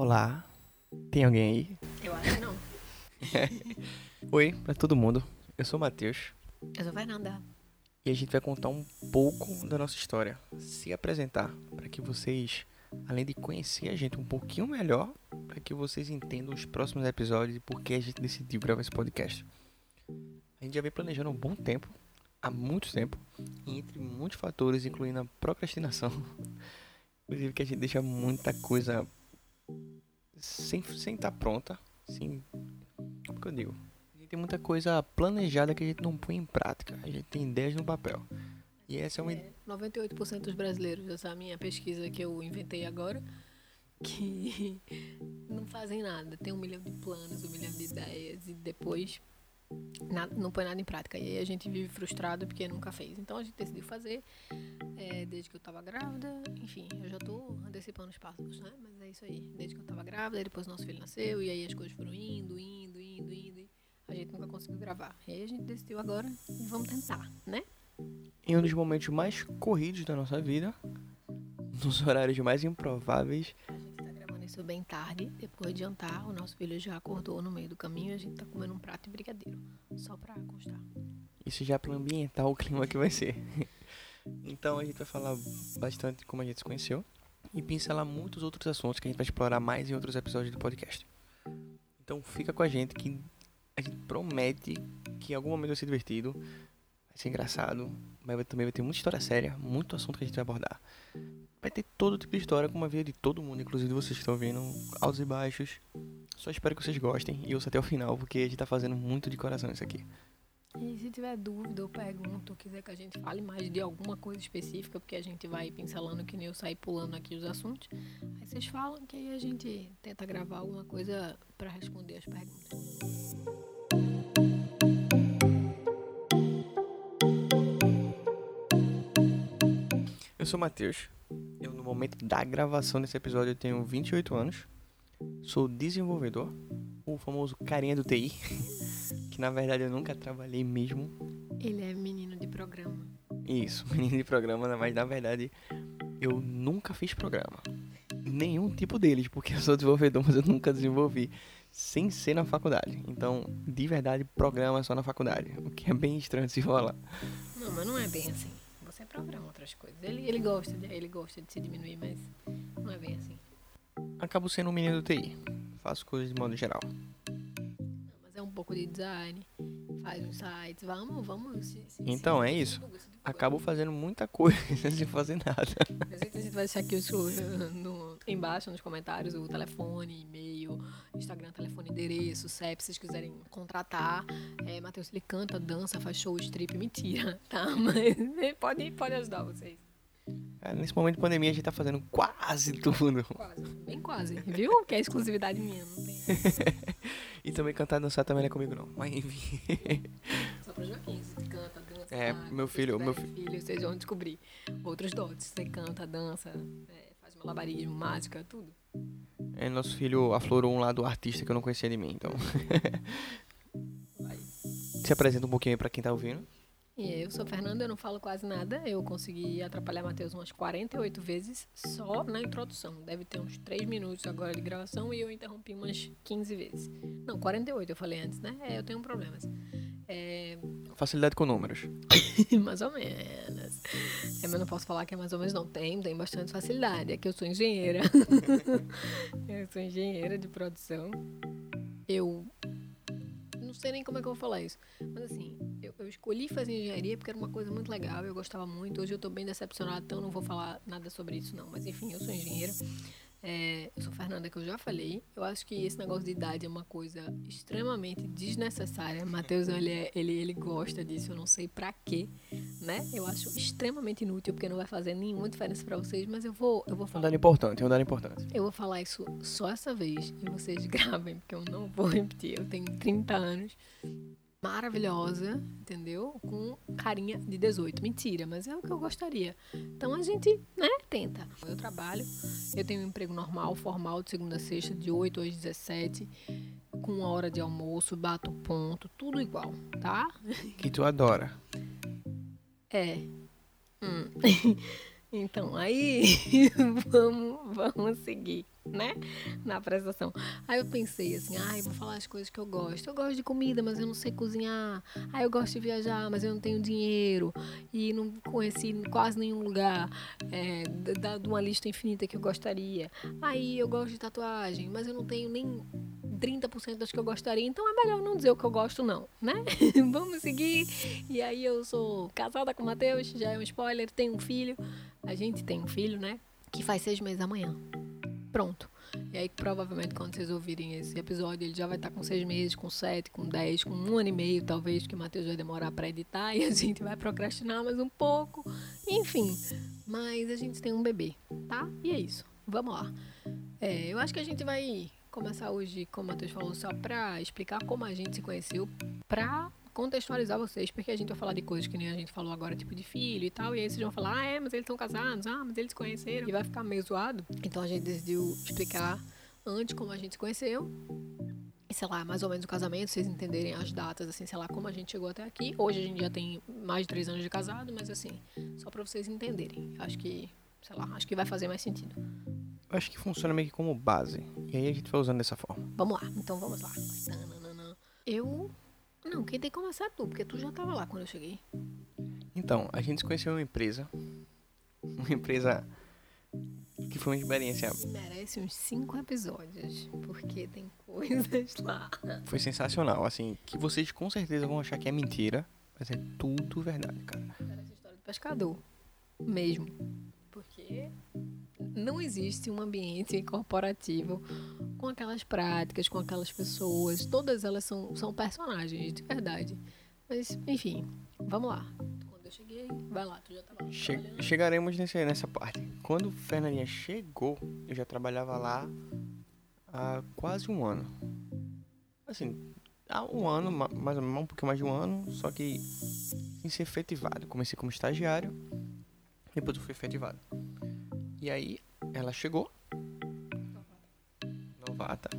Olá, tem alguém aí? Eu acho que não. Oi, pra todo mundo. Eu sou o Matheus Eu sou Fernanda. e a gente vai contar um pouco da nossa história, se apresentar, para que vocês, além de conhecer a gente um pouquinho melhor, para que vocês entendam os próximos episódios e por que a gente decidiu gravar esse podcast. A gente já vem planejando há um bom tempo, há muito tempo, e entre muitos fatores, incluindo a procrastinação. Inclusive que a gente deixa muita coisa sem estar sem tá pronta, sem como que eu digo? A gente tem muita coisa planejada que a gente não põe em prática. A gente tem ideias no papel. E essa é uma. É, 98% dos brasileiros, essa é a minha pesquisa que eu inventei agora, que não fazem nada. Tem um milhão de planos, um milhão de ideias e depois nada, não põe nada em prática. E aí a gente vive frustrado porque nunca fez. Então a gente decidiu fazer é, desde que eu tava grávida. Enfim, eu já tô antecipando os passos, né? Mas é isso aí. Desde que eu tava grávida, depois nosso filho nasceu e aí as coisas foram indo, indo, indo, indo. E a gente nunca conseguiu gravar. E aí a gente decidiu agora e vamos tentar, né? Em um dos momentos mais corridos da nossa vida, nos horários mais improváveis, isso bem tarde, depois de jantar. O nosso filho já acordou no meio do caminho e a gente tá comendo um prato de brigadeiro. Só pra constar. isso já é pra ambientar o clima que vai ser. Então a gente vai falar bastante de como a gente se conheceu e pincelar muitos outros assuntos que a gente vai explorar mais em outros episódios do podcast. Então fica com a gente que a gente promete que em algum momento vai ser divertido, ser engraçado, mas também vai ter muita história séria, muito assunto que a gente vai abordar. Vai ter todo tipo de história, como a vida de todo mundo, inclusive vocês que estão ouvindo, altos e baixos. Só espero que vocês gostem e ouçam até o final, porque a gente tá fazendo muito de coração isso aqui. E se tiver dúvida ou pergunta ou quiser que a gente fale mais de alguma coisa específica, porque a gente vai pincelando que nem eu sair pulando aqui os assuntos, aí vocês falam que aí a gente tenta gravar alguma coisa pra responder as perguntas. Sou o Matheus. Eu, no momento da gravação desse episódio, eu tenho 28 anos. Sou desenvolvedor, o famoso carinha do TI, que na verdade eu nunca trabalhei mesmo. Ele é menino de programa. Isso, menino de programa, né? mas na verdade eu nunca fiz programa. Nenhum tipo deles, porque eu sou desenvolvedor, mas eu nunca desenvolvi. Sem ser na faculdade. Então, de verdade, programa é só na faculdade. O que é bem estranho de se falar. Não, mas não é bem assim. Programa outras coisas. Ele, ele gosta de, ele gosta de se diminuir, mas não é bem assim. Acabo sendo um menino do TI. Faço coisas de modo geral. Não, mas é um pouco de design, faz uns sites, vamos, vamos. Se, se, Então, se- é isso. divulga, se divulga. Acabo fazendo muita coisa sem fazer nada. A gente, a gente vai deixar aqui o seu, embaixo nos comentários o telefone, e-mail, Instagram, telefone, endereço, CEP, se vocês quiserem contratar. É, Matheus, ele canta, dança, faz show, strip, mentira, tá? Mas pode, pode ajudar vocês. Cara, nesse momento de pandemia a gente tá fazendo quase tudo. Quase, bem quase, viu? Que é exclusividade minha, não tem. E também cantar e dançar também não é comigo não. Mas enfim. Só pra Joaquim, você canta, dança. É, tá? meu filho- meu tiverem filho, vocês vão descobrir outros dotes. Você canta, dança, é, faz malabarismo, mágica, tudo. É, nosso filho aflorou um lado artista que eu não conhecia de mim, então. Se apresenta um pouquinho aí pra quem tá ouvindo. E eu sou Fernanda, eu não falo quase nada. Eu consegui atrapalhar Matheus umas 48 vezes só na introdução. Deve ter uns 3 minutos agora de gravação e eu interrompi umas 15 vezes. Não, 48 eu falei antes, né? É, eu tenho problemas. É, Facilidade com números. mais ou menos. É, mas não posso falar que é mais ou menos, não. Tem, tem bastante facilidade. É que eu sou engenheira. eu sou engenheira de produção. Eu não sei nem como é que eu vou falar isso. Mas assim, eu, eu escolhi fazer engenharia porque era uma coisa muito legal, eu gostava muito. Hoje eu tô bem decepcionada, então não vou falar nada sobre isso, não. Mas enfim, eu sou engenheira. É, eu sou Fernanda, que eu já falei. Eu acho que esse negócio de idade é uma coisa extremamente desnecessária. Matheus, ele, é- ele, ele gosta disso, eu não sei pra quê, né? Eu acho extremamente inútil, porque não vai fazer nenhuma diferença pra vocês, mas eu vou, eu vou É um falar. dado importante, um dado importante. Eu vou falar isso só essa vez e vocês gravem, porque eu não vou repetir. Eu tenho 30 anos, maravilhosa, entendeu? Com carinha de 18. Mentira, mas é o que eu gostaria. Então a gente, né, tenta. Eu trabalho, eu tenho um emprego normal, formal, de segunda a sexta, de 8 às 17, com uma hora de almoço, bato ponto, tudo igual, tá? Que tu adora. É. Hum. Então, aí vamos, vamos seguir. né? Na apresentação. Aí eu pensei assim, ai, vou falar as coisas que eu gosto. Eu gosto de comida, mas eu não sei cozinhar. Aí eu gosto de viajar, mas eu não tenho dinheiro. E não conheci quase nenhum lugar é, de uma lista infinita que eu gostaria. Aí eu gosto de tatuagem, mas eu não tenho nem 30% das que eu gostaria, então é melhor não dizer o que eu gosto, não, né? Vamos seguir. E aí eu sou casada com o Matheus, já é um spoiler, tenho um filho. A gente tem um filho, né? Que faz seis meses amanhã. Pronto. E aí, provavelmente, quando vocês ouvirem esse episódio, ele já vai estar com seis meses, com sete, com dez, com um ano e meio, talvez, que o Matheus vai demorar para editar e a gente vai procrastinar mais um pouco. Enfim, mas a gente tem um bebê, tá? E é isso. Vamos lá. É, eu acho que a gente vai começar hoje, como o Matheus falou, só para explicar como a gente se conheceu, para contextualizar vocês, porque a gente vai falar de coisas que nem a gente falou agora, tipo de filho e tal, e aí vocês vão falar, ah, é, mas eles estão casados, ah, mas eles se conheceram, e vai ficar meio zoado. Então a gente decidiu explicar antes como a gente se conheceu, e sei lá, mais ou menos o casamento, vocês entenderem as datas, assim, sei lá, como a gente chegou até aqui. Hoje a gente já tem mais de três anos de casado, mas assim, só para vocês entenderem. Acho que, sei lá, acho que vai fazer mais sentido. Eu acho que funciona meio que como base. E aí a gente vai usando dessa forma. Vamos lá, então vamos lá. Eu não, quem tem que começar é tu, porque tu já tava lá quando eu cheguei. Então, a gente se conheceu em uma empresa. Uma empresa que foi uma experiência. Merece uns cinco episódios, porque tem coisas lá. Foi sensacional, assim, que vocês com certeza vão achar que é mentira, mas é tudo verdade, cara. Parece história do pescador. Mesmo. Porque não existe um ambiente corporativo com aquelas práticas, com aquelas pessoas. Todas elas são, são personagens, de verdade. Mas, enfim, vamos lá. Quando eu cheguei, vai lá, tu já tava che Chegaremos nesse, nessa parte. Quando Fernandinha chegou, eu já trabalhava lá há quase um ano. Assim, há um ano, mais ou menos, um pouquinho mais de um ano, só que sem ser efetivado. Comecei como estagiário, depois eu fui efetivado. E aí, ela chegou. Novata.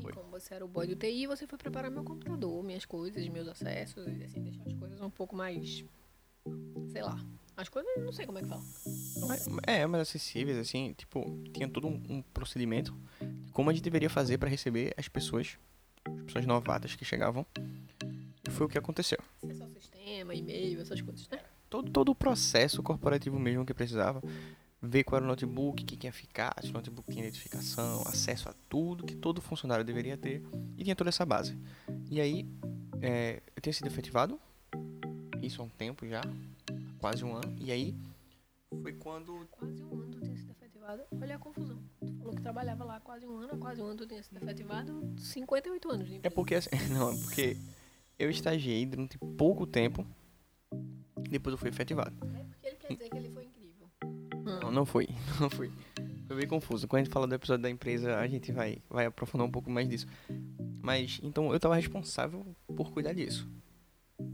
Foi. E como você era o boy do TI, você foi preparar meu computador, minhas coisas, meus acessos, e assim, deixar as coisas um pouco mais. Sei lá. As coisas, não sei como é que fala. É, mais acessíveis, assim, tipo, tinha todo um, um procedimento de como a gente deveria fazer para receber as pessoas, as pessoas novatas que chegavam. E foi o que aconteceu. Acessar o sistema, e-mail, essas coisas, né? Todo, todo o processo corporativo mesmo que precisava ver qual era o notebook, que ia ficar, se o notebook tinha identificação, acesso a tudo que todo funcionário deveria ter e tinha toda essa base. E aí, é, eu tinha sido efetivado, isso há um tempo já, quase um ano, e aí foi quando. Quase um ano tu tinha sido efetivado, olha a confusão. Tu falou que trabalhava lá quase um ano, quase um ano tu tinha sido efetivado, 58 anos. É porque, assim, não, é porque eu estagiei durante pouco tempo, depois eu fui efetivado. É porque ele quer dizer que ele não, não foi. Não foi. Foi bem confuso. Quando a gente fala do episódio da empresa, a gente vai, vai aprofundar um pouco mais disso. Mas, então, eu tava responsável por cuidar disso.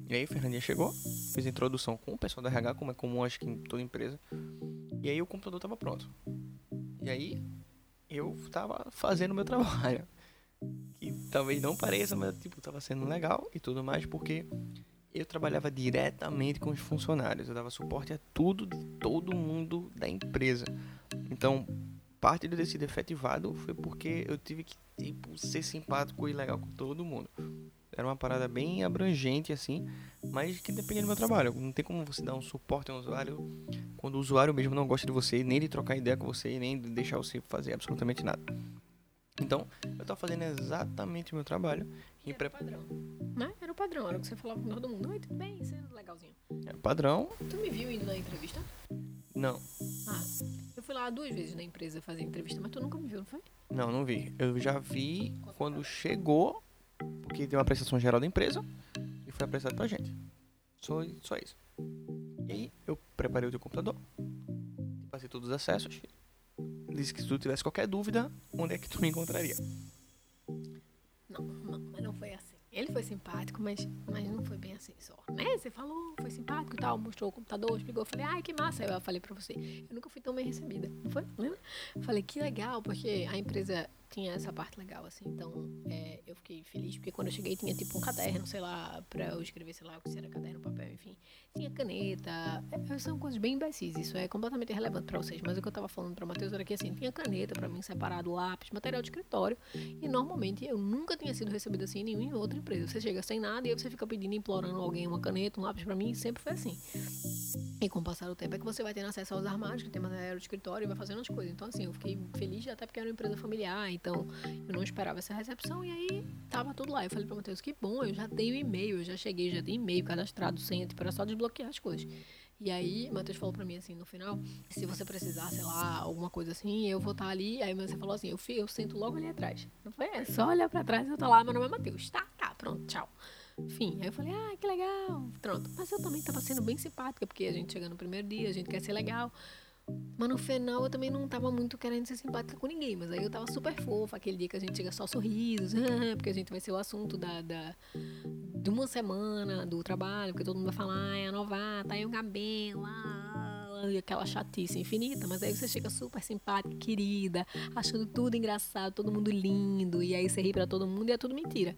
E aí, Fernandinha chegou, fez a introdução com o pessoal da RH, como é comum, acho que em toda empresa. E aí, o computador tava pronto. E aí, eu tava fazendo meu trabalho. Que talvez não pareça, mas, tipo, tava sendo legal e tudo mais, porque eu trabalhava diretamente com os funcionários, eu dava suporte a tudo de todo mundo da empresa. Então, parte do decido efetivado foi porque eu tive que tipo, ser simpático e legal com todo mundo. Era uma parada bem abrangente assim, mas que dependia do meu trabalho. Não tem como você dar um suporte a um usuário quando o usuário mesmo não gosta de você, nem de trocar ideia com você, nem de deixar você fazer absolutamente nada. Então, eu estava fazendo exatamente o meu trabalho. E era o padrão. Né? Padrão, era o que você falava com todo mundo. Oi, tudo bem? Isso é legalzinho. É padrão. Tu me viu indo na entrevista? Não. Ah, eu fui lá duas vezes na empresa fazer entrevista, mas tu nunca me viu, não foi? Não, não vi. Eu já vi quando chegou, porque tem uma prestação geral da empresa e foi apresentado pra gente. Só, só isso. E aí, eu preparei o teu computador, passei todos os acessos disse que se tu tivesse qualquer dúvida, onde é que tu me encontraria? Ele foi simpático, mas, mas não foi bem assim só. Né? Você falou, foi simpático e tal, mostrou o computador, explicou. Eu falei, ai, que massa. Eu falei pra você, eu nunca fui tão bem recebida. Foi? Lembra? Eu falei, que legal, porque a empresa tinha essa parte legal, assim. Então, é, eu fiquei feliz, porque quando eu cheguei tinha tipo um caderno, sei lá, pra eu escrever, sei lá, o que era caderno, papel, enfim. Tinha caneta. É, são coisas bem imbecis, isso é completamente irrelevante pra vocês. Mas o que eu tava falando pra Matheus era que, assim, tinha caneta pra mim, separado, lápis, material de escritório. E normalmente eu nunca tinha sido recebido assim em nenhuma outra empresa. Você chega sem nada e aí você fica pedindo, implorando alguém uma caneta, um lápis pra mim, e sempre foi assim. E com o passar do tempo é que você vai tendo acesso aos armários, que tem material de escritório e vai fazendo as coisas. Então, assim, eu fiquei feliz até porque era uma empresa familiar, então eu não esperava essa recepção e aí tava tudo lá. Eu falei pra Matheus, que bom, eu já tenho e-mail, eu já cheguei, já tenho e-mail cadastrado, senha, tipo, era só desbloquear as coisas. E aí, Matheus falou pra mim assim, no final, se você precisar, sei lá, alguma coisa assim, eu vou estar tá ali. Aí você falou assim, eu, eu sento logo ali atrás. Eu falei, é só olhar pra trás, eu tô lá, meu nome é Matheus. Tá, tá, pronto, tchau. Enfim, aí eu falei, ah, que legal. Pronto. Mas eu também tava sendo bem simpática, porque a gente chega no primeiro dia, a gente quer ser legal. Mas no final eu também não tava muito querendo ser simpática com ninguém. Mas aí eu tava super fofa, aquele dia que a gente chega só sorrisos, porque a gente vai ser o assunto da, da, de uma semana do trabalho, porque todo mundo vai falar, é a novata, aí o cabelo, ah, e aquela chatice infinita. Mas aí você chega super simpática, querida, achando tudo engraçado, todo mundo lindo, e aí você ri pra todo mundo e é tudo mentira.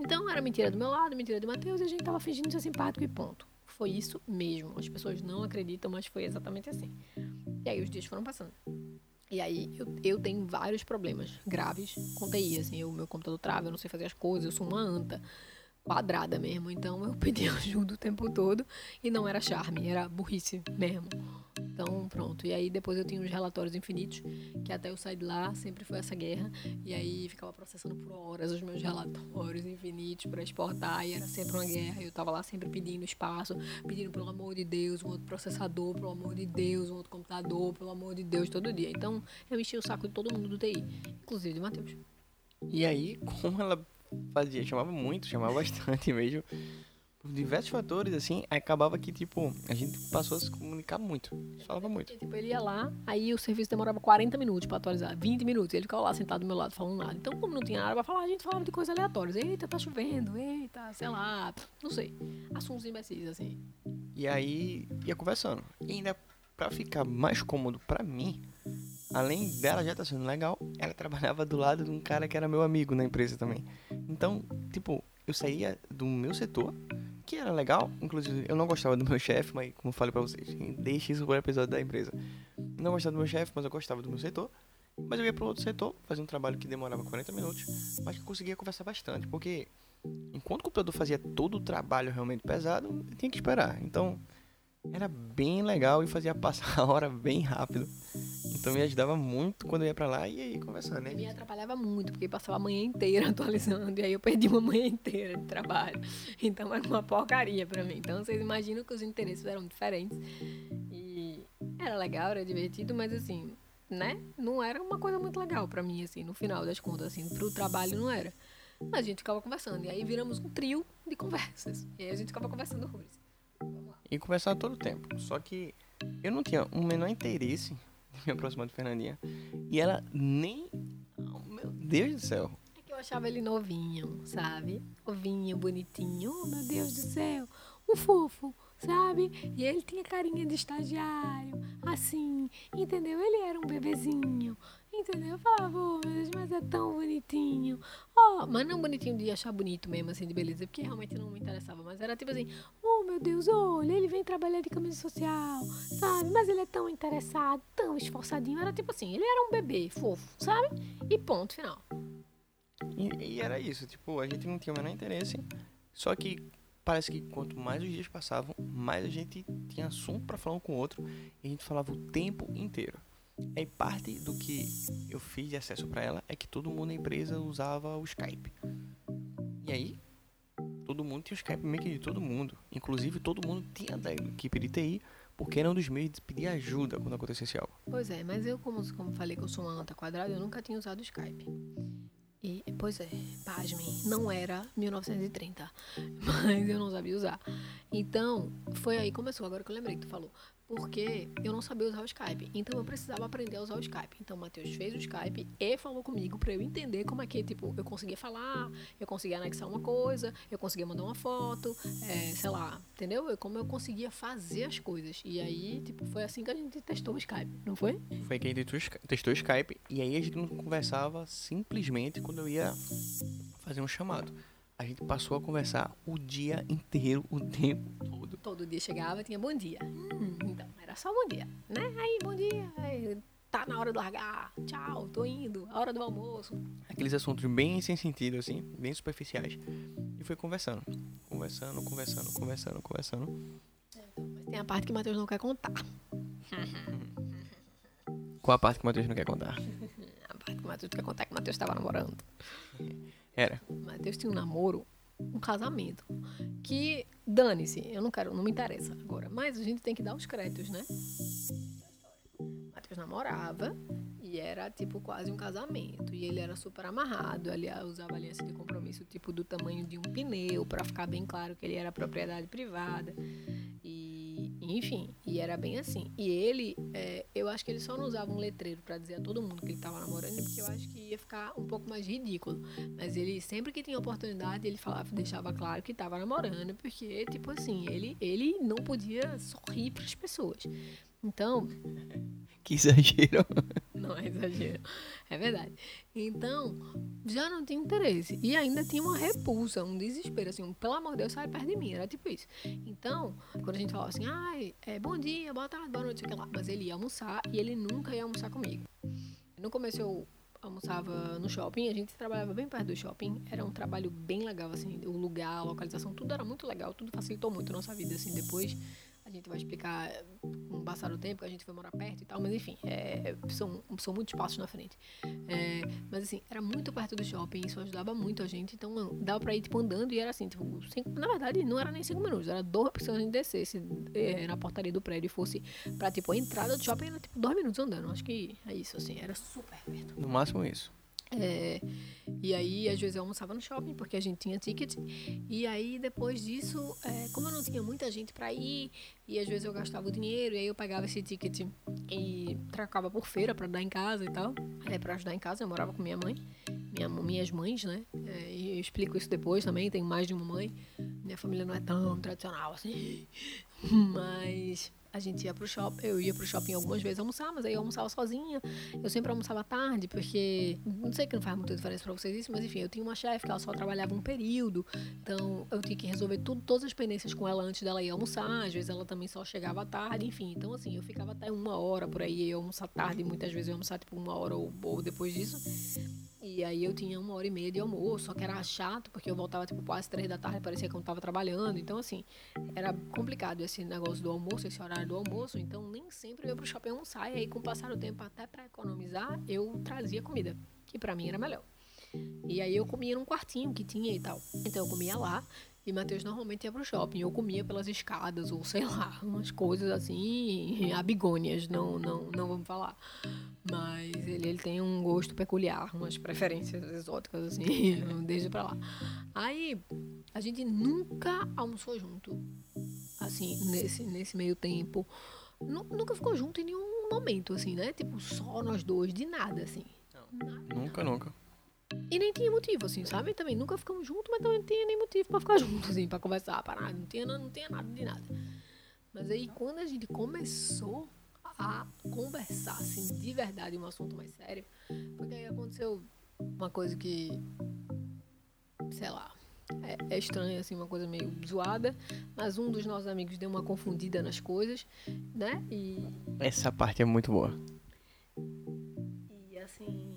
Então era mentira do meu lado, mentira do Matheus, e a gente tava fingindo ser simpático e ponto. Foi isso mesmo. As pessoas não acreditam, mas foi exatamente assim. E aí os dias foram passando. E aí eu, eu tenho vários problemas graves com TI, assim, o meu computador trava, eu não sei fazer as coisas, eu sou uma anta quadrada mesmo. Então eu pedi ajuda o tempo todo e não era charme, era burrice mesmo. Então, pronto. E aí depois eu tinha os relatórios infinitos, que até eu sair de lá sempre foi essa guerra. E aí ficava processando por horas os meus relatórios infinitos para exportar. E era sempre uma guerra. Eu tava lá sempre pedindo espaço, pedindo pelo amor de Deus, um outro processador, pelo amor de Deus, um outro computador, pelo amor de Deus, todo dia. Então eu enchi o saco de todo mundo do TI, inclusive de Matheus. E aí, como ela fazia, chamava muito, chamava bastante mesmo. Por diversos fatores, assim, acabava que, tipo, a gente passou a se comunicar muito. Falava muito. Tipo, ele ia lá, aí o serviço demorava 40 minutos pra atualizar, 20 minutos. Ele ficava lá sentado do meu lado falando nada. Então, como não tinha nada pra falar, a gente falava de coisas aleatórias. Eita, tá chovendo, eita, sei lá, não sei. Assuntos imbecis, assim. E aí, ia conversando. E ainda, pra ficar mais cômodo pra mim, além dela já estar tá sendo legal, ela trabalhava do lado de um cara que era meu amigo na empresa também. Então, tipo, eu saía do meu setor, que era legal, inclusive eu não gostava do meu chefe, mas como eu falei pra vocês, deixe isso o episódio da empresa. Não gostava do meu chefe, mas eu gostava do meu setor. Mas eu ia para outro setor, fazia um trabalho que demorava 40 minutos, mas que eu conseguia conversar bastante, porque enquanto o computador fazia todo o trabalho realmente pesado, eu tinha que esperar. Então, era bem legal e fazia passar a hora bem rápido. Então me ajudava muito quando eu ia pra lá e aí conversando, né? Me atrapalhava muito, porque passava a manhã inteira atualizando e aí eu perdi uma manhã inteira de trabalho. Então era uma porcaria pra mim. Então vocês imaginam que os interesses eram diferentes. E era legal, era divertido, mas assim, né? Não era uma coisa muito legal pra mim, assim, no final das contas, assim, pro trabalho não era. Mas a gente ficava conversando. E aí viramos um trio de conversas. E aí a gente ficava conversando horrores. E conversava todo o tempo. Só que eu não tinha o menor interesse em me aproximar de Fernandinha. E ela nem. Oh, meu Deus do céu. É que eu achava ele novinho, sabe? Novinho, bonitinho. Oh, meu Deus do céu. Um fofo, sabe? E ele tinha carinha de estagiário, assim, entendeu? Ele era um bebezinho, Entendeu? Eu falava, oh, meu Deus, mas é tão bonitinho. Oh, mas não bonitinho de achar bonito mesmo, assim, de beleza, porque realmente não me interessava. Mas era tipo assim, oh meu Deus, olha, ele vem trabalhar de camisa social, sabe? Mas ele é tão interessado, tão esforçadinho. Era tipo assim, ele era um bebê fofo, sabe? E ponto final. E, e era isso, tipo, a gente não tinha o menor interesse. Só que parece que quanto mais os dias passavam, mais a gente tinha assunto para falar um com o outro e a gente falava o tempo inteiro. Aí parte do que eu fiz de acesso para ela é que todo mundo na empresa usava o Skype. E aí, todo mundo tinha o Skype meio que de todo mundo. Inclusive, todo mundo tinha da equipe de TI, porque era um dos meios de pedir ajuda quando acontecesse algo. Pois é, mas eu, como, como falei que eu sou uma anta quadrada, eu nunca tinha usado o Skype. E, pois é, pasmem, não era 1930, mas eu não sabia usar. Então, foi aí que começou, agora que eu lembrei que tu falou. Porque eu não sabia usar o Skype. Então eu precisava aprender a usar o Skype. Então o Matheus fez o Skype e falou comigo para eu entender como é que, tipo, eu conseguia falar, eu conseguia anexar uma coisa, eu conseguia mandar uma foto, é, sei lá, entendeu? Eu, como eu conseguia fazer as coisas. E aí, tipo, foi assim que a gente testou o Skype, não foi? Foi que a gente testou o Skype e aí a gente não conversava simplesmente quando eu ia fazer um chamado. A gente passou a conversar o dia inteiro, o tempo todo. Todo dia chegava tinha bom dia. Hum, então, era só bom dia, né? Aí, bom dia. Aí, tá na hora de largar. Tchau, tô indo. A hora do almoço. Aqueles assuntos bem sem sentido, assim, bem superficiais. E foi conversando. Conversando, conversando, conversando, conversando. É, mas tem a parte que o Matheus não quer contar. Qual a parte que o Matheus não quer contar? a parte que o Matheus quer contar é que o Matheus estava namorando. Era. Matheus tinha um namoro, um casamento. Que, dane-se, eu não quero, não me interessa agora. Mas a gente tem que dar os créditos, né? Matheus namorava e era tipo quase um casamento. E ele era super amarrado, ele usava aliança de compromisso tipo do tamanho de um pneu, para ficar bem claro que ele era propriedade privada. Enfim, e era bem assim. E ele, é, eu acho que ele só não usava um letreiro para dizer a todo mundo que ele estava namorando, porque eu acho que ia ficar um pouco mais ridículo. Mas ele, sempre que tinha oportunidade, ele falava, deixava claro que estava namorando, porque, tipo assim, ele, ele não podia sorrir para as pessoas. Então. Que exagero. Não é exagero. É verdade. Então, já não tinha interesse. E ainda tinha uma repulsa, um desespero, assim, um, pelo amor de Deus, sai perto de mim. Era tipo isso. Então, quando a gente falava assim, ai, é, bom dia, boa tarde, boa noite, sei lá. Mas ele ia almoçar e ele nunca ia almoçar comigo. No começo eu almoçava no shopping, a gente trabalhava bem perto do shopping. Era um trabalho bem legal, assim, o lugar, a localização, tudo era muito legal, tudo facilitou muito a nossa vida, assim, depois a gente vai explicar o passar do tempo, que a gente foi morar perto e tal, mas enfim, é, são, são muitos passos na frente. É, mas assim, era muito perto do shopping, isso ajudava muito a gente, então dava pra ir tipo andando e era assim, tipo, cinco, na verdade não era nem cinco minutos, era duas pessoas a gente descesse é, na portaria do prédio e fosse pra tipo a entrada do shopping era tipo dois minutos andando, acho que é isso, assim, era super perto. No máximo isso. É, e aí, às vezes, eu almoçava no shopping, porque a gente tinha ticket. E aí, depois disso, é, como eu não tinha muita gente para ir, e às vezes eu gastava o dinheiro, e aí eu pegava esse ticket e trocava por feira para dar em casa e tal. É, para ajudar em casa, eu morava com minha mãe, minha, minhas mães, né? É, e eu explico isso depois também, tenho mais de uma mãe. Minha família não é tão tradicional assim. Mas a gente ia pro shopping, eu ia pro shopping algumas vezes almoçar, mas aí eu almoçava sozinha. Eu sempre almoçava tarde, porque não sei que não faz muita diferença para vocês isso, mas enfim, eu tinha uma chefe que ela só trabalhava um período, então eu tinha que resolver tudo, todas as pendências com ela antes dela ir almoçar. Às vezes ela também só chegava tarde, enfim. Então assim, eu ficava até uma hora por aí, eu almoçar tarde, muitas vezes eu almoçar tipo uma hora ou, ou depois disso. E aí eu tinha uma hora e meia de almoço, só que era chato, porque eu voltava tipo quase três da tarde, parecia que eu não estava trabalhando. Então, assim, era complicado esse negócio do almoço, esse horário do almoço. Então, nem sempre eu ia pro shopping almoçar. E aí, com o passar do tempo, até para economizar, eu trazia comida, que para mim era melhor. E aí eu comia num quartinho que tinha e tal. Então eu comia lá. E Matheus normalmente ia pro shopping. Eu comia pelas escadas, ou sei lá, umas coisas assim, abigônias, não, não, não vamos falar. Mas ele, ele tem um gosto peculiar, umas preferências exóticas, assim, desde pra lá. Aí, a gente nunca almoçou junto, assim, nesse, nesse meio tempo. Nunca ficou junto em nenhum momento, assim, né? Tipo, só nós dois, de nada, assim. Nada. Nunca, nunca. E nem tinha motivo, assim, sabe? Também nunca ficamos juntos, mas também não tinha nem motivo pra ficar juntos, assim, pra conversar, para nada. Não tinha, não tinha nada de nada. Mas aí, quando a gente começou a conversar, assim, de verdade, um assunto mais sério, porque aí aconteceu uma coisa que, sei lá, é, é estranha, assim, uma coisa meio zoada, mas um dos nossos amigos deu uma confundida nas coisas, né? E. Essa parte é muito boa. E assim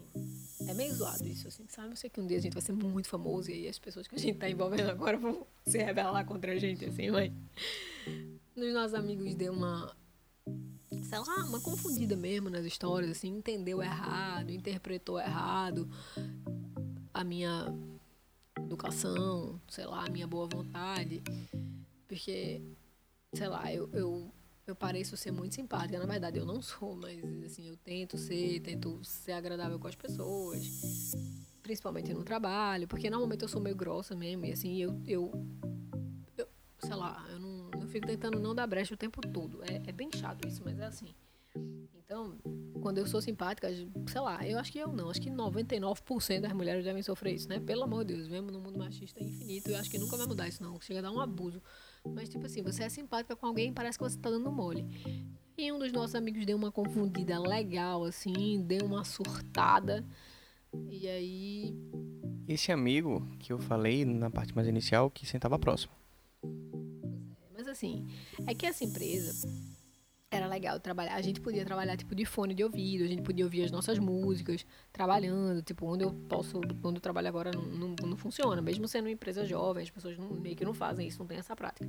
é meio zoado isso, assim, sabe? Eu sei que um dia a gente vai ser muito famoso e aí as pessoas que a gente tá envolvendo agora vão se rebelar contra a gente, assim, mas. Nos nossos amigos deu uma. Sei lá, uma confundida mesmo nas histórias, assim, entendeu errado, interpretou errado a minha educação, sei lá, a minha boa vontade. Porque, sei lá, eu, eu eu pareço ser muito simpática. Na verdade, eu não sou, mas assim, eu tento ser, tento ser agradável com as pessoas, principalmente no trabalho, porque normalmente eu sou meio grossa mesmo, e assim, eu, eu, eu sei lá, eu não, não fico tentando não dar brecha o tempo todo. É, é bem chato isso, mas é assim. Então, quando eu sou simpática, sei lá, eu acho que eu não, acho que 99% das mulheres devem sofrer isso, né? Pelo amor de Deus, vemos no mundo machista infinito eu acho que nunca vai mudar isso, não. Chega a dar um abuso. Mas, tipo assim, você é simpática com alguém parece que você tá dando mole. E um dos nossos amigos deu uma confundida legal, assim, deu uma surtada. E aí. Esse amigo que eu falei na parte mais inicial, que sentava próximo. Mas assim, é que essa empresa era legal trabalhar. A gente podia trabalhar tipo de fone de ouvido, a gente podia ouvir as nossas músicas trabalhando, tipo, onde eu posso, onde eu trabalho agora não, não, não funciona, mesmo sendo uma empresa jovem, as pessoas não, meio que não fazem isso, não tem essa prática.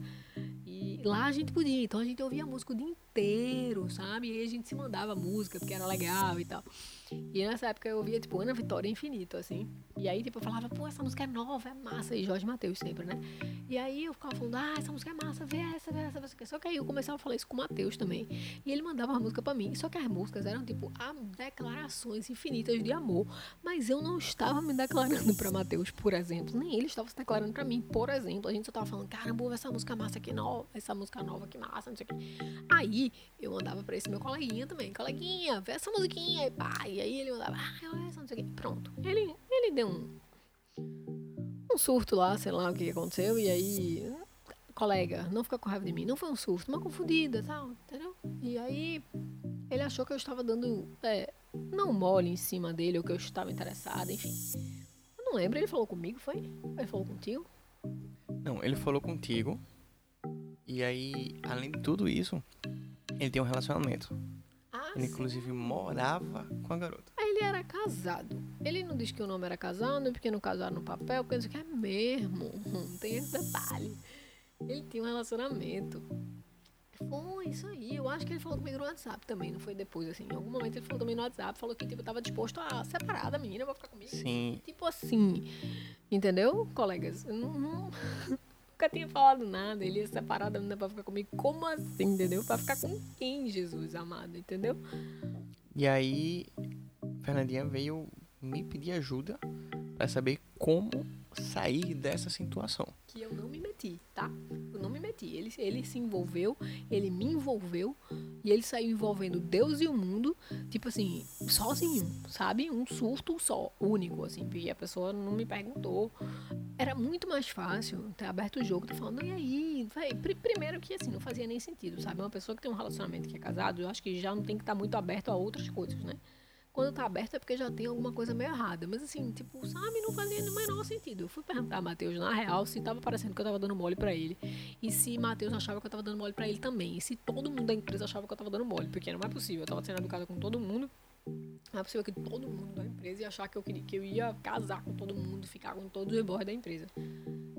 E lá a gente podia, então a gente ouvia música o dia inteiro, sabe? E a gente se mandava música, porque era legal e tal. E nessa época eu ouvia, tipo, Ana Vitória Infinito, assim. E aí, tipo, eu falava, pô, essa música é nova, é massa. E Jorge Matheus sempre, né? E aí eu ficava falando, ah, essa música é massa, vê essa, vê essa, vê essa. Só que aí eu começava a falar isso com o Matheus também. E ele mandava uma música pra mim. Só que as músicas eram, tipo, declarações infinitas de amor. Mas eu não estava me declarando pra Matheus, por exemplo. Nem ele estava se declarando pra mim, por exemplo. A gente só tava falando, caramba, essa música massa aqui nova, essa música nova que massa, não sei o quê. Aí eu mandava pra esse meu coleguinha também, coleguinha, vê essa musiquinha. E pá, e aí ele mandava, ah, essa, não sei o quê. Pronto. Ele, ele deu um, um surto lá, sei lá o que aconteceu. E aí, colega, não fica com raiva de mim. Não foi um surto, uma confundida, tal, entendeu? E aí ele achou que eu estava dando, é, não mole em cima dele, ou que eu estava interessada, enfim. Eu não lembro, ele falou comigo, foi? Ele falou contigo? Não, ele falou contigo. E aí, além de tudo isso, ele tem um relacionamento. Ele inclusive morava com a garota. Aí ele era casado. Ele não disse que o nome era casado, porque não casaram no papel, porque não que é mesmo. Hum, Tem esse detalhe. Ele tinha um relacionamento. Foi isso aí. Eu acho que ele falou comigo no WhatsApp também, não foi depois, assim. Em algum momento ele falou também no WhatsApp, falou que tipo, tava disposto a separar da menina pra ficar comigo. Sim. Tipo assim. Entendeu, colegas? Não, não- nunca tinha falado nada. Ele ia separar da menina pra ficar comigo. Como assim, entendeu? Pra ficar com quem, Jesus amado, entendeu? E aí, Fernandinha veio me pedir ajuda pra saber como sair dessa situação. que eu não me meti, tá? Eu não me meti. Ele, ele se envolveu, ele me envolveu e ele saiu envolvendo Deus e o mundo, tipo assim, sozinho, sabe? Um surto só, único, assim, porque a pessoa não me perguntou. Era muito mais fácil ter aberto o jogo, ter falando, e aí? Pri- primeiro que assim, não fazia nem sentido, sabe? Uma pessoa que tem um relacionamento que é casado, eu acho que já não tem que estar muito aberto a outras coisas, né? Quando tá aberto é porque já tem alguma coisa meio errada. Mas assim, tipo, sabe, não fazia no menor sentido. Eu fui perguntar a Matheus, na real, se tava parecendo que eu tava dando mole pra ele. E se Matheus achava que eu tava dando mole pra ele também. E se todo mundo da empresa achava que eu tava dando mole. Porque não é possível. Eu tava sendo educada com todo mundo. Não é possível que todo mundo da empresa ia achar que eu, queria, que eu ia casar com todo mundo, ficar com todos os boys da empresa.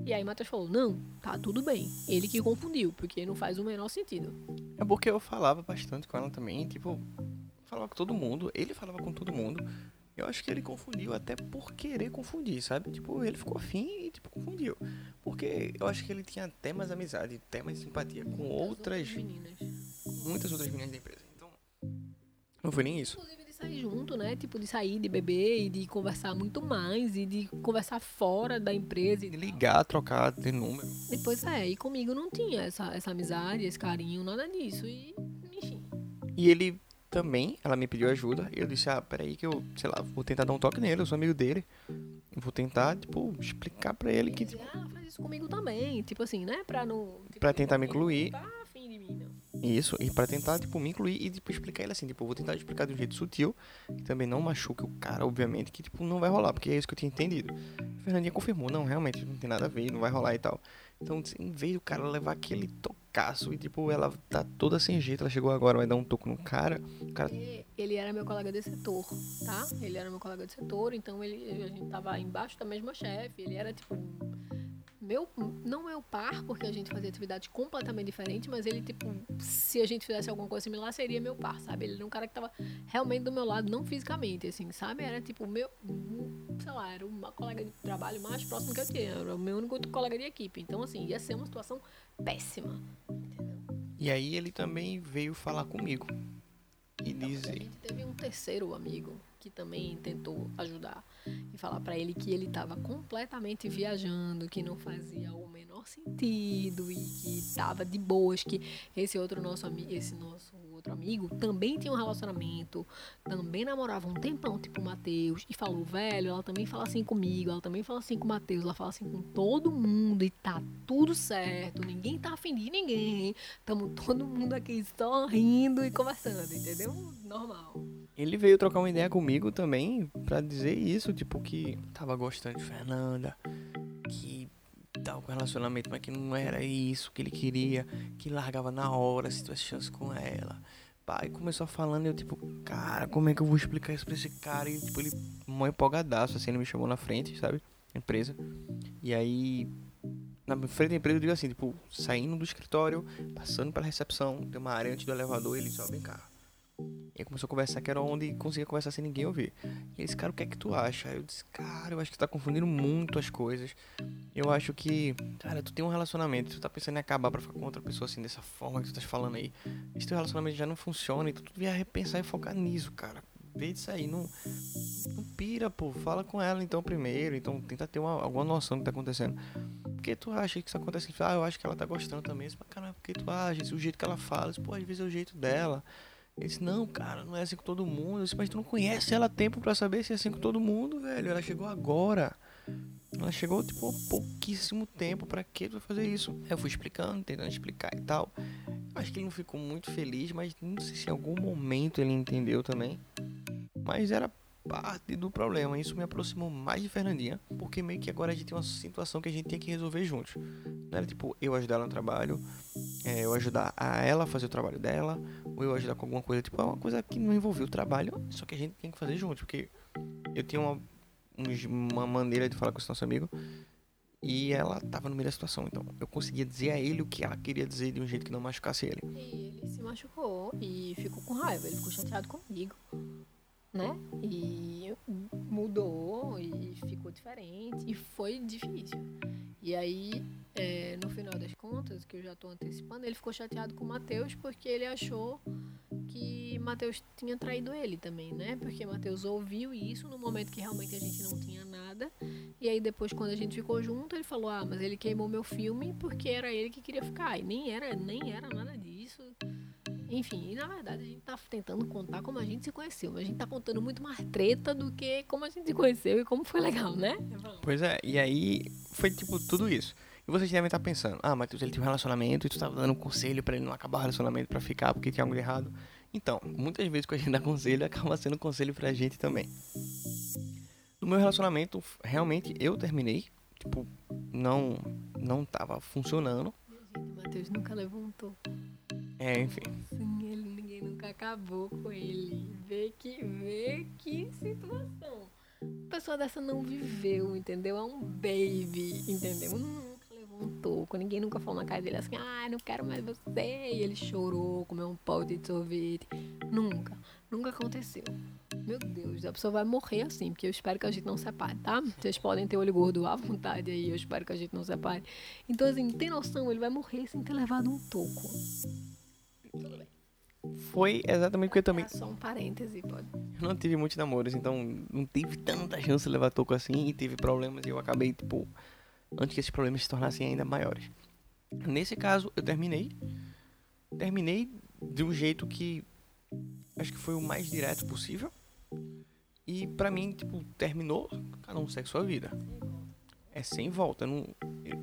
E aí Matheus falou, não, tá tudo bem. Ele que confundiu, porque não faz o menor sentido. É porque eu falava bastante com ela também, tipo, falava com todo mundo, ele falava com todo mundo. Eu acho que ele confundiu até por querer confundir, sabe? Tipo, ele ficou afim e, tipo, confundiu. Porque eu acho que ele tinha até mais amizade, até mais simpatia com outras, meninas. muitas outras meninas da empresa. Então, não foi nem isso. Inclusive sair junto, né? Tipo, de sair, de beber e de conversar muito mais e de conversar fora da empresa e De ligar, trocar de número. Depois é, e comigo não tinha essa, essa amizade, esse carinho, nada disso. E, enfim. E ele também, ela me pediu ajuda. E eu disse, ah, peraí que eu, sei lá, vou tentar dar um toque nele, eu sou amigo dele. Vou tentar, tipo, explicar pra ele que, tipo, ah, faz isso comigo também. Tipo assim, né? Pra não. Tipo, Pra tentar me incluir. Tá Isso, e pra tentar, tipo, me incluir e, tipo, explicar ele assim, tipo, eu vou tentar explicar de um jeito sutil, que também não machuque o cara, obviamente, que, tipo, não vai rolar, porque é isso que eu tinha entendido. A Fernandinha confirmou, não, realmente, não tem nada a ver, não vai rolar e tal. Então, em vez do cara levar aquele tocaço e, tipo, ela tá toda sem jeito, ela chegou agora, vai dar um toco no cara, o cara, Ele era meu colega de setor, tá? Ele era meu colega de setor, então ele, a gente tava embaixo da mesma chefe. Ele era, tipo, meu, não meu par, porque a gente fazia atividades completamente diferentes, mas ele, tipo, se a gente fizesse alguma coisa similar, seria meu par, sabe? Ele era um cara que tava realmente do meu lado, não fisicamente, assim, sabe? Era, tipo, meu, sei lá, era uma colega de trabalho mais próximo que eu tinha, era o meu único colega de equipe. Então, assim, ia ser uma situação péssima, entendeu? E aí ele também veio falar comigo. E Então, A dizer, gente teve um terceiro amigo, que também tentou ajudar e falar para ele que ele estava completamente viajando, que não fazia o menor sentido e que estava de boas, que esse outro nosso amigo, esse nosso outro amigo também tinha um relacionamento, também namorava um tempão, tipo o Matheus, e falou, velho, ela também fala assim comigo, ela também fala assim com o Matheus, ela fala assim com todo mundo e tá tudo certo, ninguém tá afim de ninguém, tamo todo mundo aqui só rindo e conversando, entendeu? Normal. Ele veio trocar uma ideia comigo também pra dizer isso, tipo, que tava gostando de Fernanda, que tal com relacionamento, mas que não era isso que ele queria, que largava na hora se tivesse chance com ela. Pai começou falando e eu, tipo, cara, como é que eu vou explicar isso pra esse cara? E, tipo, ele, mó empolgadaço, assim, ele me chamou na frente, sabe? Empresa. E aí, na frente da empresa, eu digo assim, tipo, saindo do escritório, passando pela recepção, tem uma área antes do elevador, ele disse, ó, vem cá. E começou a conversar, que era onde conseguia conversar sem ninguém ouvir. E esse cara, o que é que tu acha? Aí eu disse, cara, eu acho que tu tá confundindo muito as coisas. Eu acho que, cara, tu tem um relacionamento, tu tá pensando em acabar pra ficar com outra pessoa assim, dessa forma que tu tá falando aí. Esse teu relacionamento já não funciona, então tu devia repensar e focar nisso, cara. Vê disso aí, não, não pira, pô. Fala com ela então primeiro, então tenta ter uma, alguma noção do que tá acontecendo. Por que tu acha que isso acontece? Ah, eu acho que ela tá gostando também. Mas, cara, por que tu acha? Esse, o jeito que ela fala, pô, às vezes é o jeito dela. Ele disse, não, cara, não é assim com todo mundo. Eu disse, mas tu não conhece ela a tempo pra saber se é assim com todo mundo, velho. Ela chegou agora. Ela chegou, tipo, há pouquíssimo tempo. Pra que tu vai fazer isso? Eu fui explicando, tentando explicar e tal. Acho que ele não ficou muito feliz, mas não sei se em algum momento ele entendeu também. Mas era parte do problema. Isso me aproximou mais de Fernandinha, porque meio que agora a gente tem uma situação que a gente tinha que resolver juntos. Não era tipo eu ajudar ela no trabalho, é, eu ajudar a ela a fazer o trabalho dela, ou eu ajudar com alguma coisa, tipo, é uma coisa que não envolvia o trabalho, só que a gente tem que fazer juntos, porque eu tinha uma, uma maneira de falar com esse nosso amigo e ela tava no meio da situação, então eu conseguia dizer a ele o que ela queria dizer de um jeito que não machucasse ele. E ele se machucou e ficou com raiva, ele ficou chateado comigo né? E mudou e ficou diferente e foi difícil. E aí, é, no final das contas, que eu já estou antecipando, ele ficou chateado com o Matheus porque ele achou que Matheus tinha traído ele também, né? Porque Matheus ouviu isso no momento que realmente a gente não tinha nada. E aí depois, quando a gente ficou junto, ele falou: "Ah, mas ele queimou meu filme porque era ele que queria ficar". E nem era, nem era nada disso. Enfim, e na verdade a gente tá tentando contar como a gente se conheceu, mas a gente tá contando muito mais treta do que como a gente se conheceu e como foi legal, né? Pois é, e aí foi tipo tudo isso. E vocês devem estar pensando, ah, Matheus, ele tinha um relacionamento e tu tava dando um conselho para ele não acabar o relacionamento para ficar porque tinha algo de errado. Então, muitas vezes quando a gente dá conselho, acaba sendo conselho pra gente também. No meu relacionamento, realmente eu terminei, tipo, não não tava funcionando. Matheus nunca levantou. É, enfim. Ele, ninguém nunca acabou com ele. Vê que, vê que situação. pessoa dessa não viveu, entendeu? É um baby, entendeu? Nunca levantou. Ninguém nunca falou na cara dele assim, ah, não quero mais você. E ele chorou, comeu um pau de sorvete. Nunca. Nunca aconteceu. Meu Deus, a pessoa vai morrer assim, porque eu espero que a gente não separe, tá? Vocês podem ter olho gordo à vontade aí, eu espero que a gente não separe. Então, assim, tem noção, ele vai morrer sem ter levado um toco. Tudo bem. Foi exatamente porque eu também. É só um parêntese, pode. Eu não tive muitos namoros, então não tive tanta chance de levar toco assim e tive problemas e eu acabei, tipo, antes que esses problemas se tornassem ainda maiores. Nesse caso, eu terminei. Terminei de um jeito que acho que foi o mais direto possível. E pra mim, tipo, terminou, cada um segue sua vida. É sem volta. Não, eu,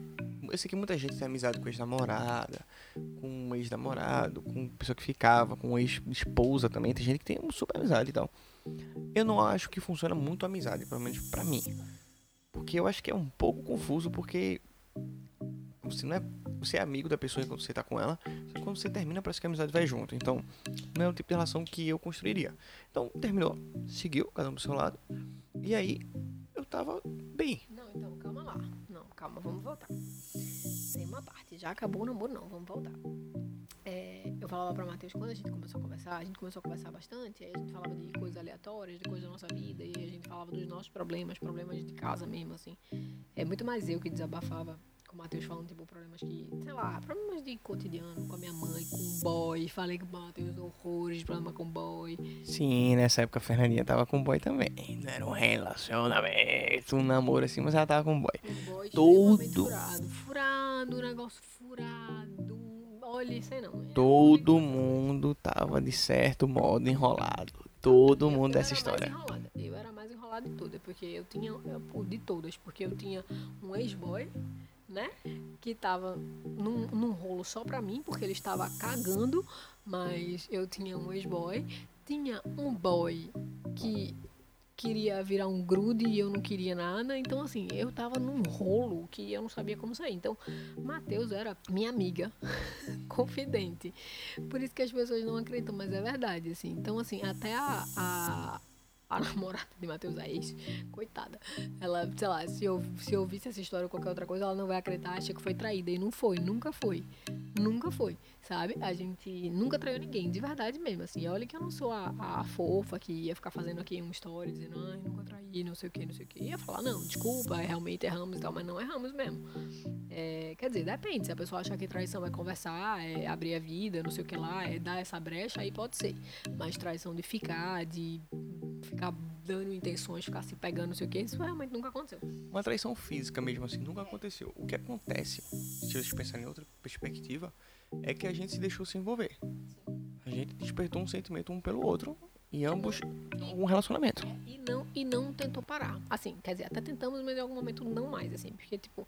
eu sei que muita gente tem amizade com ex-namorada, com um ex-namorado, com pessoa que ficava, com ex-esposa também. Tem gente que tem uma super amizade e tal. Eu não acho que funciona muito a amizade, pelo menos pra mim. Porque eu acho que é um pouco confuso, porque você não é você é amigo da pessoa enquanto você tá com ela, só que quando você termina parece que a amizade vai junto. Então, não é o tipo de relação que eu construiria. Então, terminou, seguiu, cada um do seu lado. E aí, eu tava bem. Calma, vamos voltar. Tem uma parte, já acabou o namoro, não, vamos voltar. É, eu falava pra Matheus, quando a gente começou a conversar, a gente começou a conversar bastante, aí a gente falava de coisas aleatórias, de coisas da nossa vida, e a gente falava dos nossos problemas, problemas de casa mesmo, assim. É muito mais eu que desabafava o Matheus falando, tipo, problemas que, sei lá, problemas de cotidiano com a minha mãe, com o boy. Falei com o Matheus horrores de problema com o boy. Sim, nessa época a Fernandinha tava com o boy também. Não era um relacionamento, um namoro assim, mas ela tava com o boy. O boy Todo- furado. Furado, um negócio furado. Olha, sei não. é Todo mundo tava de certo modo enrolado. Todo Eu- mundo eu dessa história. Enrolada. Eu era mais enrolada de todas, porque eu tinha. eu- de todas, porque eu tinha um ex-boy, né? Que tava num, num rolo só pra mim, porque ele estava cagando, mas eu tinha um ex-boy. Tinha um boy que queria virar um grude e eu não queria nada. Então, assim, eu tava num rolo que eu não sabia como sair. Então, Matheus era minha amiga, confidente. Por isso que as pessoas não acreditam, mas é verdade, assim. Então, assim, até a, a, a namorada de Matheus, a ex, coitada. Ela, sei lá, se eu, se eu ouvisse essa história ou qualquer outra coisa, ela não vai acreditar, acha que foi traída. E não foi, nunca foi. Nunca foi, sabe? A gente nunca traiu ninguém, de verdade mesmo, assim. Olha que eu não sou a, a fofa que ia ficar fazendo aqui um story dizendo, ai, nunca traí, não sei o que, não sei o que. Ia falar, não, desculpa, realmente erramos e tal, mas não erramos mesmo. É, quer dizer, depende. Se a pessoa achar que traição é conversar, é abrir a vida, não sei o que lá, é dar essa brecha, aí pode ser. Mas traição de ficar, de ficar dando intenções, ficar se pegando, não sei o que, isso realmente nunca aconteceu. Uma traição física mesmo assim nunca aconteceu. O que acontece, se vocês pensarem em outra perspectiva, é que a gente se deixou se envolver. A gente despertou um sentimento um pelo outro e ambos um relacionamento. E não, e não tentou parar. Assim, quer dizer, até tentamos, mas em algum momento não mais, assim. Porque, tipo,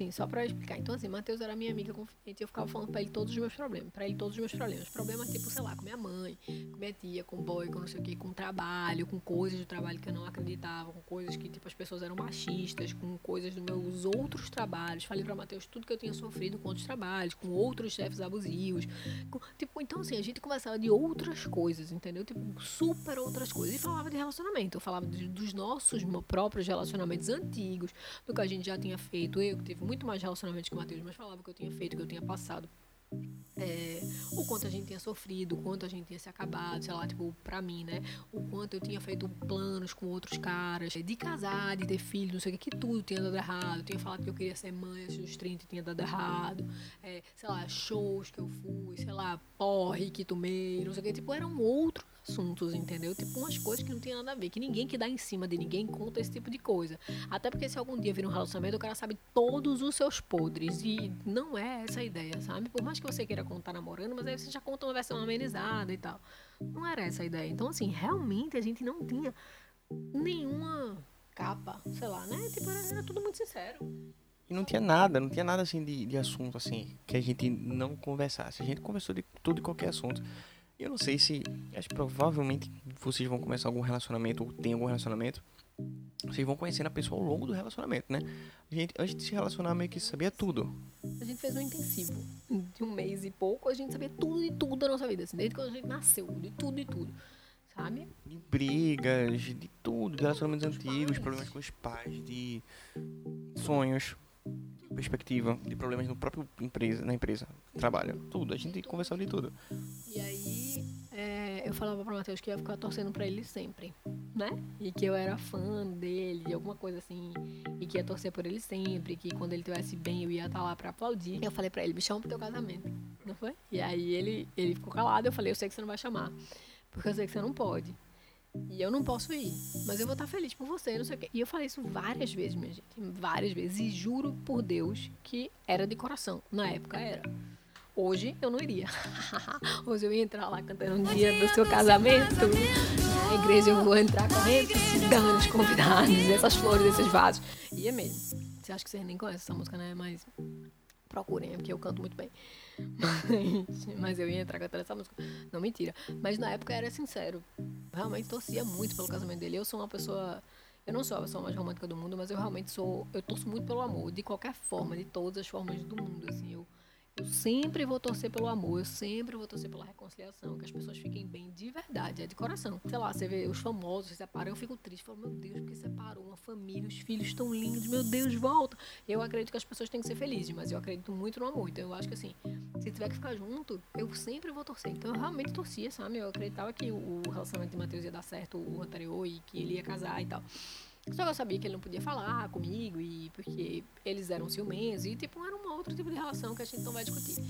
assim, só pra explicar. Então, assim, Matheus era minha amiga confidente e eu ficava falando pra ele todos os meus problemas. Pra ele todos os meus problemas. Problemas, tipo, sei lá, com minha mãe, com minha tia, com boy, com não sei o quê, com trabalho, com coisas do trabalho que eu não acreditava, com coisas que, tipo, as pessoas eram machistas, com coisas dos meus outros trabalhos. Falei pra Matheus tudo que eu tinha sofrido com outros trabalhos, com outros chefes abusivos. com- tipo, então, assim, a gente conversava de outras coisas, entendeu? Tipo, super outras coisas. E falava de relacionamento. Eu falava de- dos nossos próprios relacionamentos antigos, do que a gente já tinha feito. Eu, que tive muito mais relacionamentos que o Matheus, mas falava o que eu tinha feito, o que eu tinha passado. É, o quanto a gente tinha sofrido, o quanto a gente tinha se acabado, sei lá, tipo, pra mim, né? O quanto eu tinha feito planos com outros caras, de casar, de ter filho, não sei o que, que tudo tinha dado errado. Eu tinha falado que eu queria ser mãe antes dos 30 e tinha dado errado. É, sei lá, shows que eu fui, sei lá, porre que tomei, não sei o que. Tipo, eram outros assuntos, entendeu? Tipo, umas coisas que não tem nada a ver, que ninguém que dá em cima de ninguém conta esse tipo de coisa. Até porque se algum dia vir um relacionamento, o cara sabe todos os seus podres. E não é essa a ideia, sabe? Por mais que você queira contar namorando, mas aí você já conta uma versão amenizada e tal. Não era essa a ideia. Então, assim, realmente a gente não tinha nenhuma capa, sei lá, né? Tipo, era, era tudo muito sincero. E não tinha nada, não tinha nada assim de, de assunto assim que a gente não conversasse. A gente conversou de tudo e qualquer assunto. Eu não sei se. Acho que provavelmente vocês vão começar algum relacionamento ou tem algum relacionamento. Vocês vão conhecendo a pessoa ao longo do relacionamento, né? A gente, antes de se relacionar, meio que sabia tudo. A gente fez um intensivo de um mês e pouco, a gente sabia tudo e tudo da nossa vida, assim, desde quando a gente nasceu, de tudo e tudo, sabe? De brigas, de tudo, de relacionamentos antigos, problemas com os pais, de sonhos, perspectiva, de problemas no próprio empresa, na empresa, trabalho, tudo. A gente conversava de tudo. E aí é, eu falava pra Matheus que ia ficar torcendo pra ele sempre, né? E que eu era fã dele, de alguma coisa assim, e que ia torcer por ele sempre, que quando ele estivesse bem eu ia estar lá pra aplaudir. Eu falei pra ele, me chama pro teu casamento, não foi? E aí ele, ele ficou calado, eu falei, eu sei que você não vai chamar, porque eu sei que você não pode. E eu não posso ir, mas eu vou estar feliz por você, não sei o quê. E eu falei isso várias vezes, minha gente. Várias vezes. E juro por Deus que era de coração. Na época era. Hoje eu não iria. Hoje eu ia entrar lá cantando um dia do seu casamento. Na igreja eu vou entrar correndo, dando os convidados, essas flores, esses vasos. Ia mesmo. Você acha que vocês nem conhecem essa música, né? Mas procurem, porque eu canto muito bem. Mas, mas eu ia entrar cantando essa música. Não, mentira. Mas na época era sincero. Realmente torcia muito pelo casamento dele. Eu sou uma pessoa. Eu não sou a pessoa mais romântica do mundo, mas eu realmente sou. Eu torço muito pelo amor, de qualquer forma, de todas as formas do mundo. Assim, eu, eu sempre vou torcer pelo amor, eu sempre vou torcer pela reconciliação, que as pessoas fiquem bem de verdade, é de coração. Sei lá, você vê os famosos se separam, eu fico triste, falo, meu Deus, porque separou uma família, os filhos tão lindos, meu Deus, volta. Eu acredito que as pessoas têm que ser felizes, mas eu acredito muito no amor, então eu acho que assim, se tiver que ficar junto, eu sempre vou torcer. Então eu realmente torcia, sabe? Eu acreditava que o relacionamento de Matheus ia dar certo, o anterior, e que ele ia casar e tal. Só que eu sabia que ele não podia falar comigo, e porque eles eram ciumentos, e tipo, era um outro tipo de relação que a gente não vai discutir.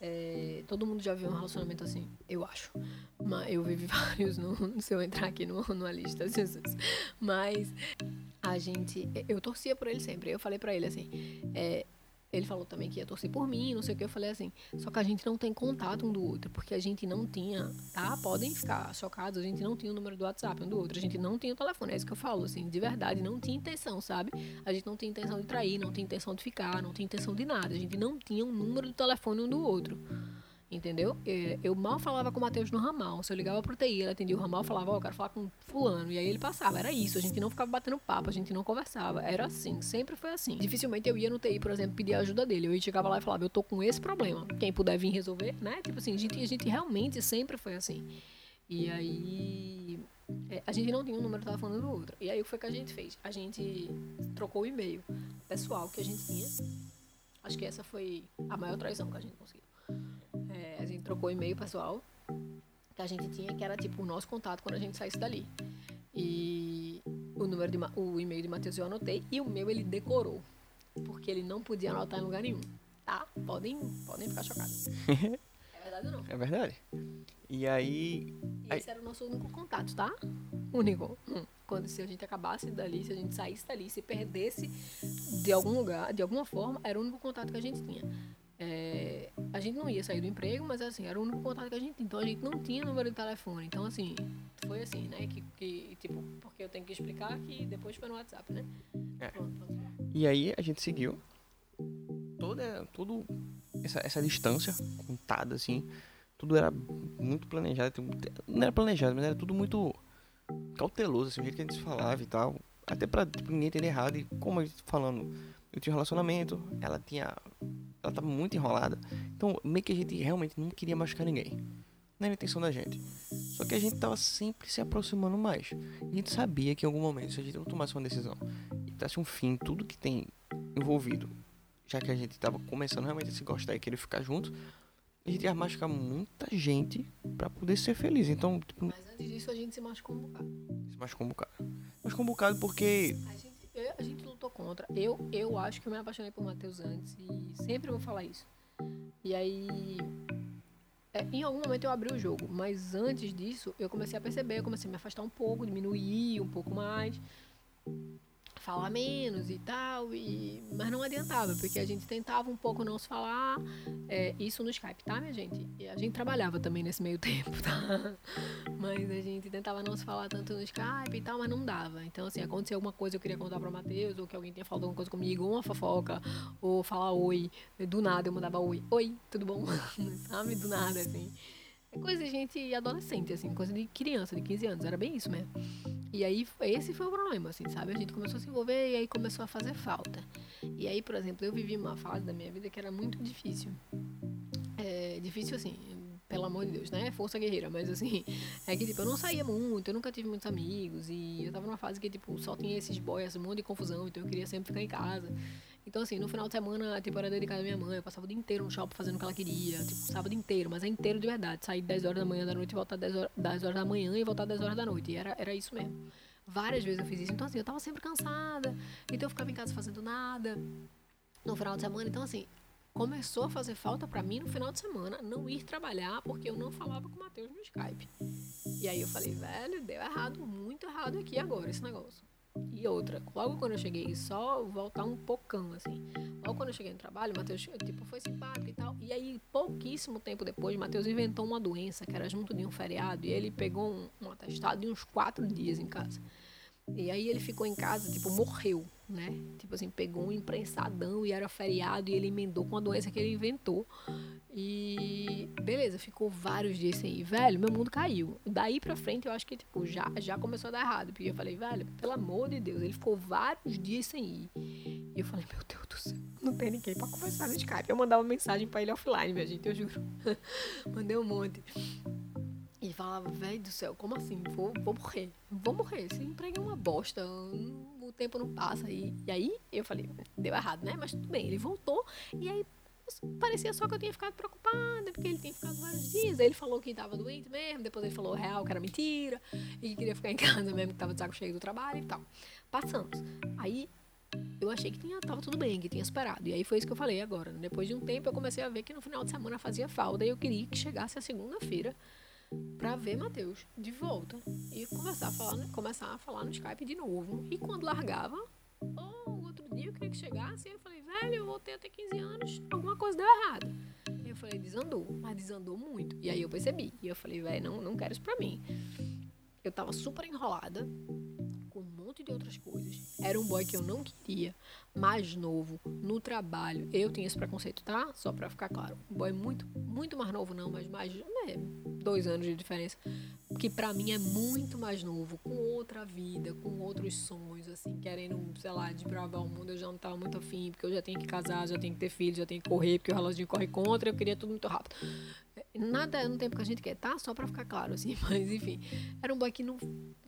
É, todo mundo já viu um relacionamento assim, eu acho. Mas eu vivi vários, não, se eu entrar aqui no, numa lista, Jesus. Mas a gente. Eu torcia por ele sempre. Eu falei pra ele assim. É, ele falou também que ia torcer por mim, não sei o que. Eu falei assim, só que a gente não tem contato um do outro, porque a gente não tinha, tá? Podem ficar chocados, a gente não tinha o número do WhatsApp um do outro, a gente não tinha o telefone. É isso que eu falo, assim, de verdade, não tinha intenção, sabe? A gente não tinha intenção de trair, não tinha intenção de ficar, não tinha intenção de nada. A gente não tinha um número do telefone um do outro. Entendeu? Eu mal falava com o Matheus no ramal. Se eu ligava pro TI, ele atendia o ramal, falava, ó, oh, quero falar com fulano. E aí ele passava. Era isso. A gente não ficava batendo papo, a gente não conversava. Era assim, sempre foi assim. Dificilmente eu ia no TI, por exemplo, pedir ajuda dele. Eu chegava lá e falava, eu tô com esse problema. Quem puder vir resolver, né? Tipo assim, a gente, a gente realmente sempre foi assim. E aí. É, a gente não tinha um número de telefone do outro. E aí o que foi que a gente fez? A gente trocou o e-mail pessoal que a gente tinha. Acho que essa foi a maior traição que a gente conseguiu. É, a gente trocou e-mail pessoal que a gente tinha, que era tipo o nosso contato quando a gente saísse dali. E o número de o e-mail de Matheus eu anotei e o meu ele decorou, porque ele não podia anotar em lugar nenhum. Tá? Podem, podem ficar chocados. é verdade ou não? É verdade. E aí. E esse era o nosso único contato, tá? Único. Hum. Quando se a gente acabasse dali, se a gente saísse dali, se perdesse de algum lugar, de alguma forma, era o único contato que a gente tinha. É, a gente não ia sair do emprego, mas assim, era o único contato que a gente tinha. Então a gente não tinha número de telefone. Então, assim, foi assim, né? Que, que tipo, porque eu tenho que explicar que depois foi no WhatsApp, né? É. E aí a gente seguiu toda, tudo essa, essa distância contada, assim. Tudo era muito planejado. Não era planejado, mas era tudo muito cauteloso, assim, o jeito que a gente falava e tal. Até pra tipo, ninguém entender errado. E como a gente falando, eu tinha um relacionamento, ela tinha ela tava muito enrolada. Então, meio que a gente realmente não queria machucar ninguém. Não era a intenção da gente. Só que a gente tava sempre se aproximando mais. A gente sabia que em algum momento, se a gente não tomasse uma decisão e desse um fim tudo que tem envolvido, já que a gente tava começando realmente a se gostar e querer ficar junto, a gente ia machucar muita gente para poder ser feliz. Então, tipo, Mas antes disso a gente se machucou um bocado. Se machucou um bocado. Machucou um bocado porque. A gente a gente lutou contra. Eu, eu acho que eu me apaixonei por Matheus antes e sempre vou falar isso. E aí, é, em algum momento eu abri o jogo, mas antes disso eu comecei a perceber, eu comecei a me afastar um pouco, diminuir um pouco mais falar menos e tal, e... mas não adiantava, porque a gente tentava um pouco não se falar, é, isso no Skype, tá, minha gente? E a gente trabalhava também nesse meio tempo, tá? Mas a gente tentava não se falar tanto no Skype e tal, mas não dava. Então, assim, acontecia alguma coisa eu queria contar pra Matheus, ou que alguém tinha falado alguma coisa comigo, ou uma fofoca, ou falar oi, do nada eu mandava oi, oi, tudo bom? Sabe? Do nada, assim. É coisa de gente adolescente, assim, coisa de criança, de 15 anos, era bem isso mesmo. E aí, esse foi o problema, assim, sabe? A gente começou a se envolver e aí começou a fazer falta. E aí, por exemplo, eu vivi uma fase da minha vida que era muito difícil. É, difícil, assim, pelo amor de Deus, né? Força guerreira, mas assim, é que, tipo, eu não saía muito, eu nunca tive muitos amigos e eu tava numa fase que, tipo, só tinha esses boys, um monte de confusão, então eu queria sempre ficar em casa. Então, assim, no final de semana, tipo, era dedicado à minha mãe. Eu passava o dia inteiro no shopping fazendo o que ela queria. Tipo, sábado inteiro, mas é inteiro de verdade. Sair 10 horas da manhã da noite e voltar 10 horas, 10 horas da manhã e voltar 10 horas da noite. E era, era isso mesmo. Várias vezes eu fiz isso. Então, assim, eu tava sempre cansada. Então, eu ficava em casa fazendo nada no final de semana. Então, assim, começou a fazer falta para mim no final de semana não ir trabalhar porque eu não falava com o Matheus no Skype. E aí eu falei, velho, deu errado, muito errado aqui agora esse negócio. E outra, logo quando eu cheguei, só voltar um pocão, assim. Logo quando eu cheguei no trabalho, o Matheus, tipo, foi simpático e tal. E aí, pouquíssimo tempo depois, o Matheus inventou uma doença que era junto de um feriado. E ele pegou um, um atestado de uns quatro dias em casa. E aí ele ficou em casa, tipo, morreu, né? Tipo assim, pegou um imprensadão e era feriado e ele emendou com a doença que ele inventou. E beleza, ficou vários dias sem ir. Velho, meu mundo caiu. Daí pra frente eu acho que, tipo, já, já começou a dar errado. Porque eu falei, velho, pelo amor de Deus, ele ficou vários dias sem ir. E eu falei, meu Deus do céu, não tem ninguém pra conversar no Skype. Eu mandava mensagem pra ele offline, minha gente, eu juro. Mandei um monte. E falava, velho do céu, como assim? Vou, vou morrer. Vou morrer. Esse emprego é uma bosta. O tempo não passa. E, e aí eu falei, deu errado, né? Mas tudo bem. Ele voltou. E aí parecia só que eu tinha ficado preocupada, porque ele tinha ficado vários dias. Aí ele falou que estava doente mesmo, depois ele falou real que era mentira, e que queria ficar em casa mesmo, que estava de saco cheio do trabalho e tal. Passamos. Aí eu achei que tinha, tava tudo bem, que tinha esperado. E aí foi isso que eu falei agora. Depois de um tempo eu comecei a ver que no final de semana fazia falta e eu queria que chegasse a segunda-feira para ver Matheus de volta e começar a falar, né? começar a falar no Skype de novo. E quando largava, ou outro dia eu queria que chegasse, eu falei, velho, eu voltei até 15 anos, alguma coisa deu errado. E eu falei, desandou, mas desandou muito. E aí eu percebi. E eu falei, velho, não, não quero isso pra mim. Eu tava super enrolada monte de outras coisas. Era um boy que eu não queria, mais novo, no trabalho. Eu tinha esse preconceito, tá? Só pra ficar claro. Um boy muito, muito mais novo, não, mas mais. Né, dois anos de diferença. Que pra mim é muito mais novo, com outra vida, com outros sonhos, assim, querendo, sei lá, desbravar o mundo. Eu já não tava muito afim, porque eu já tenho que casar, já tenho que ter filho, já tenho que correr, porque o relógio corre contra, eu queria tudo muito rápido. Nada no tempo que a gente quer, tá? Só pra ficar claro, assim, mas enfim. Era um boy que não.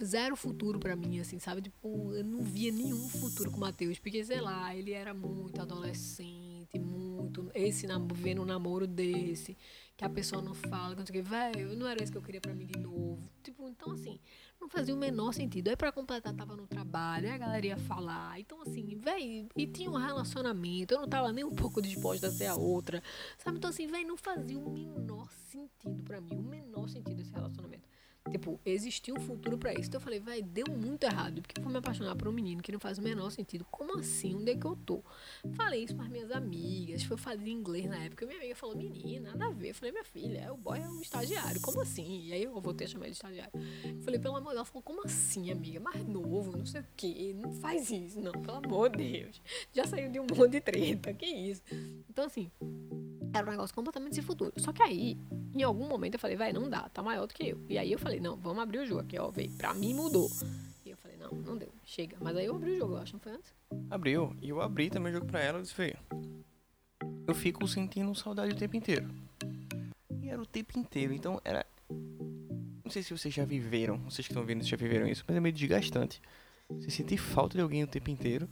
Zero futuro pra mim, assim, sabe? Tipo, eu não via nenhum futuro com o Matheus, porque, sei lá, ele era muito adolescente, muito. Esse vendo um namoro desse que a pessoa não fala, que não que, velho, não era isso que eu queria pra mim de novo. Tipo, então assim, não fazia o menor sentido. Aí pra completar, tava no trabalho, a galera ia falar. Então, assim, velho, e tinha um relacionamento, eu não tava nem um pouco disposta a ser a outra. Sabe? Então, assim, velho, não fazia o menor sentido pra mim, o menor sentido esse relacionamento. Tipo, existia um futuro para isso. Então eu falei, vai, deu muito errado. Porque vou me apaixonar por um menino que não faz o menor sentido. Como assim? Onde é que eu tô? Falei isso para minhas amigas. Foi fazer inglês na época. Minha amiga falou, menina, nada a ver. Eu falei, minha filha, o boy é um estagiário. Como assim? E aí eu voltei a chamar ele de estagiário. Eu falei, pelo amor de Deus. Ela falou, como assim, amiga? Mais novo, não sei o quê. Não faz isso, não. Pelo amor de Deus. Já saiu de um monte de treta. Que isso? Então, assim, era um negócio completamente sem futuro. Só que aí, em algum momento, eu falei, vai, não dá, tá maior do que eu. E aí eu falei, não, vamos abrir o jogo aqui, ó, veio. Pra mim mudou. E eu falei, não, não deu, chega. Mas aí eu abri o jogo, eu acho, não foi antes? Abriu. E eu abri também o jogo pra ela e disse, veio. Eu fico sentindo saudade o tempo inteiro. E era o tempo inteiro, então era. Não sei se vocês já viveram, vocês que estão vendo já viveram isso, mas é meio desgastante. Você sentir falta de alguém o tempo inteiro.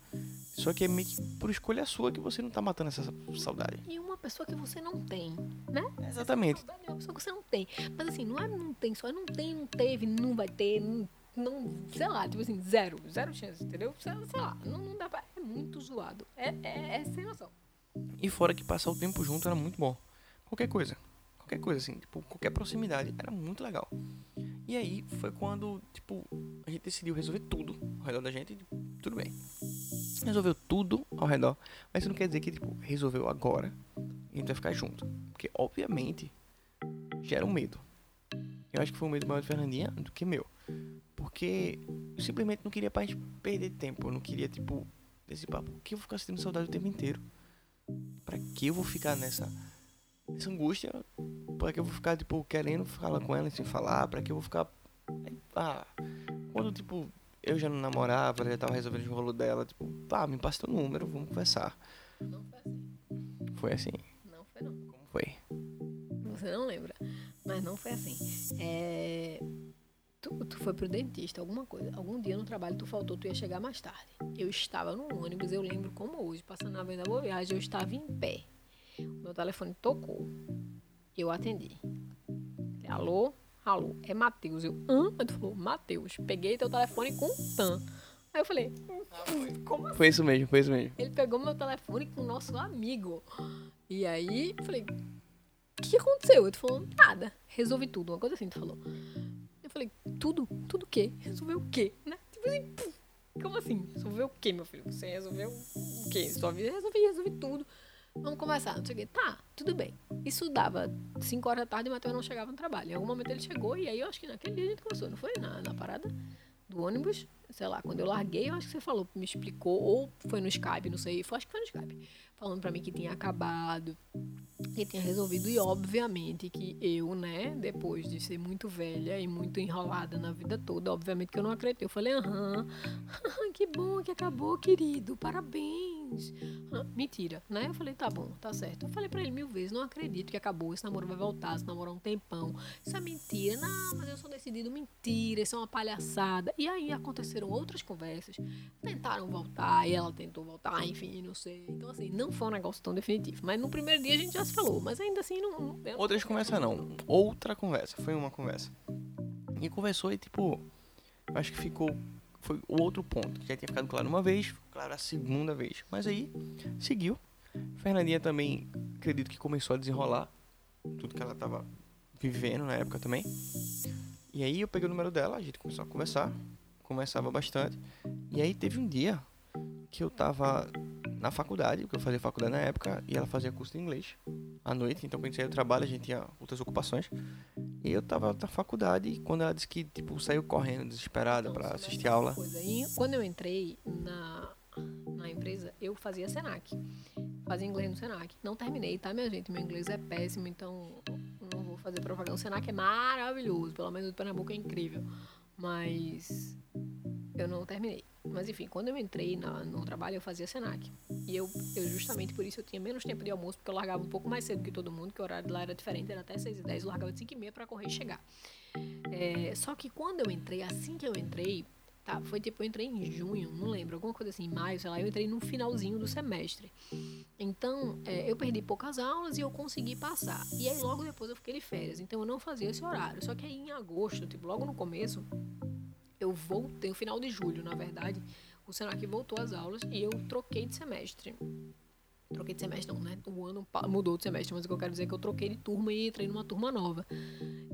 Só que é meio que por escolha sua que você não tá matando essa saudade. E uma pessoa que você não tem, né? Exatamente. É uma pessoa que você não tem. Mas assim, não é não tem só, não tem, não teve, não vai ter, não, não sei lá, tipo assim, zero, zero chance, entendeu? Sei, sei lá, não, não dá pra, é muito zoado. É, é, é sem noção. E fora que passar o tempo junto era muito bom. Qualquer coisa. Qualquer coisa, assim, tipo, qualquer proximidade era muito legal. E aí foi quando, tipo, a gente decidiu resolver tudo ao redor da gente. tudo bem. Resolveu tudo ao redor. Mas isso não quer dizer que, tipo, resolveu agora e a gente vai ficar junto. Porque, obviamente, gera um medo. Eu acho que foi um medo maior de Fernandinha do que meu. Porque eu simplesmente não queria gente perder tempo. Eu não queria, tipo, esse papo. Que eu vou ficar sentindo saudade o tempo inteiro? Pra que eu vou ficar nessa, nessa angústia? Pra que eu vou ficar, tipo, querendo falar com ela sem falar? Pra que eu vou ficar. Ah, quando, tipo, eu já não namorava, ela já tava resolvendo o rolo dela, tipo, pá, me passa teu número, vamos conversar. Não foi assim. Foi assim? Não foi não. Como foi? Você não lembra, mas não foi assim. É... Tu, tu foi pro dentista, alguma coisa. Algum dia no trabalho tu faltou, tu ia chegar mais tarde. Eu estava no ônibus, eu lembro como hoje, passando na Avenida Boa Viagem, eu estava em pé. Meu telefone tocou. Eu atendi. Alô? Alô, é Matheus. Eu, hã? Ele falou, Matheus, peguei teu telefone com tan. Aí eu falei, como assim? Foi isso mesmo, foi isso mesmo. Ele pegou meu telefone com o nosso amigo. E aí, eu falei, o que aconteceu? Ele falou, nada, resolvi tudo. Uma coisa assim, tu falou. Eu falei, tudo? Tudo o quê? Resolveu o quê? Né? Tipo assim, como assim? Resolveu o quê, meu filho? Você resolveu o quê? Sua vida? Resolvi, resolvi tudo. Vamos conversar, não sei o quê. Tá, tudo bem. Isso dava 5 horas da tarde e o Matheus não chegava no trabalho. Em algum momento ele chegou e aí eu acho que naquele dia a gente conversou, não foi? Na, na parada do ônibus, sei lá, quando eu larguei, eu acho que você falou, me explicou, ou foi no Skype, não sei, foi, acho que foi no Skype, falando pra mim que tinha acabado, que tinha resolvido, e obviamente que eu, né, depois de ser muito velha e muito enrolada na vida toda, obviamente que eu não acreditei. Eu falei, aham, que bom que acabou, querido, parabéns mentira, né? Eu falei, tá bom, tá certo. Eu falei pra ele mil vezes, não acredito que acabou, esse namoro vai voltar, esse namoro é um tempão. Isso é mentira. Não, mas eu sou decidido, mentira, isso é uma palhaçada. E aí aconteceram outras conversas. Tentaram voltar, e ela tentou voltar, enfim, não sei. Então, assim, não foi um negócio tão definitivo. Mas no primeiro dia a gente já se falou, mas ainda assim não. não- Outras conversas não. Outra conversa. Foi uma conversa. E conversou e tipo. Acho que ficou. Foi o outro ponto. Já tinha ficado claro uma vez, claro a segunda vez. Mas aí, seguiu. Fernandinha também, acredito que começou a desenrolar tudo que ela tava vivendo na época também. E aí eu peguei o número dela, a gente começou a conversar. Conversava bastante. E aí teve um dia que eu tava na faculdade, porque eu fazia faculdade na época, e ela fazia curso de inglês à noite, então quando saía do trabalho a gente tinha outras ocupações. E eu tava na faculdade e quando ela disse que tipo saiu correndo desesperada só assistir aula. E quando eu entrei na, na empresa, eu fazia Senac. Fazia inglês no Senac. Não terminei, tá, minha gente? Meu inglês é péssimo, então não vou fazer propaganda. O Senac é maravilhoso, pelo menos o Pernambuco é incrível. Mas eu não terminei. Mas enfim, quando eu entrei na- no trabalho, eu fazia Senac. E eu, eu, justamente por isso, eu tinha menos tempo de almoço, porque eu largava um pouco mais cedo que todo mundo, que o horário lá era diferente, era até 6 e 10 eu largava de 5 e meia pra correr e chegar. É, só que quando eu entrei, assim que eu entrei, tá, foi tipo, eu entrei em junho, não lembro, alguma coisa assim, em maio, sei lá, eu entrei no finalzinho do semestre. Então, é, eu perdi poucas aulas e eu consegui passar. E aí logo depois eu fiquei de férias, então eu não fazia esse horário. Só que aí em agosto, tipo, logo no começo, eu voltei, no final de julho, na verdade, o Senac voltou às aulas e eu troquei de semestre. Troquei de semestre não, né? O ano mudou de semestre, mas o que eu quero dizer é que eu troquei de turma e entrei numa turma nova.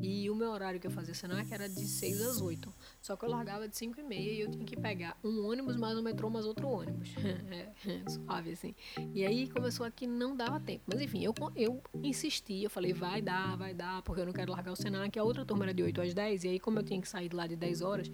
E o meu horário que eu fazia Senac era de 6 às 8. Só que eu largava de 5 e meia e eu tinha que pegar um ônibus mais um metrô mais outro ônibus. É, suave assim. E aí começou aqui não dava tempo. Mas enfim, eu, eu insisti, eu falei, vai dar, vai dar, porque eu não quero largar o Senac. A outra turma era de 8 às 10, e aí como eu tinha que sair de lá de 10 horas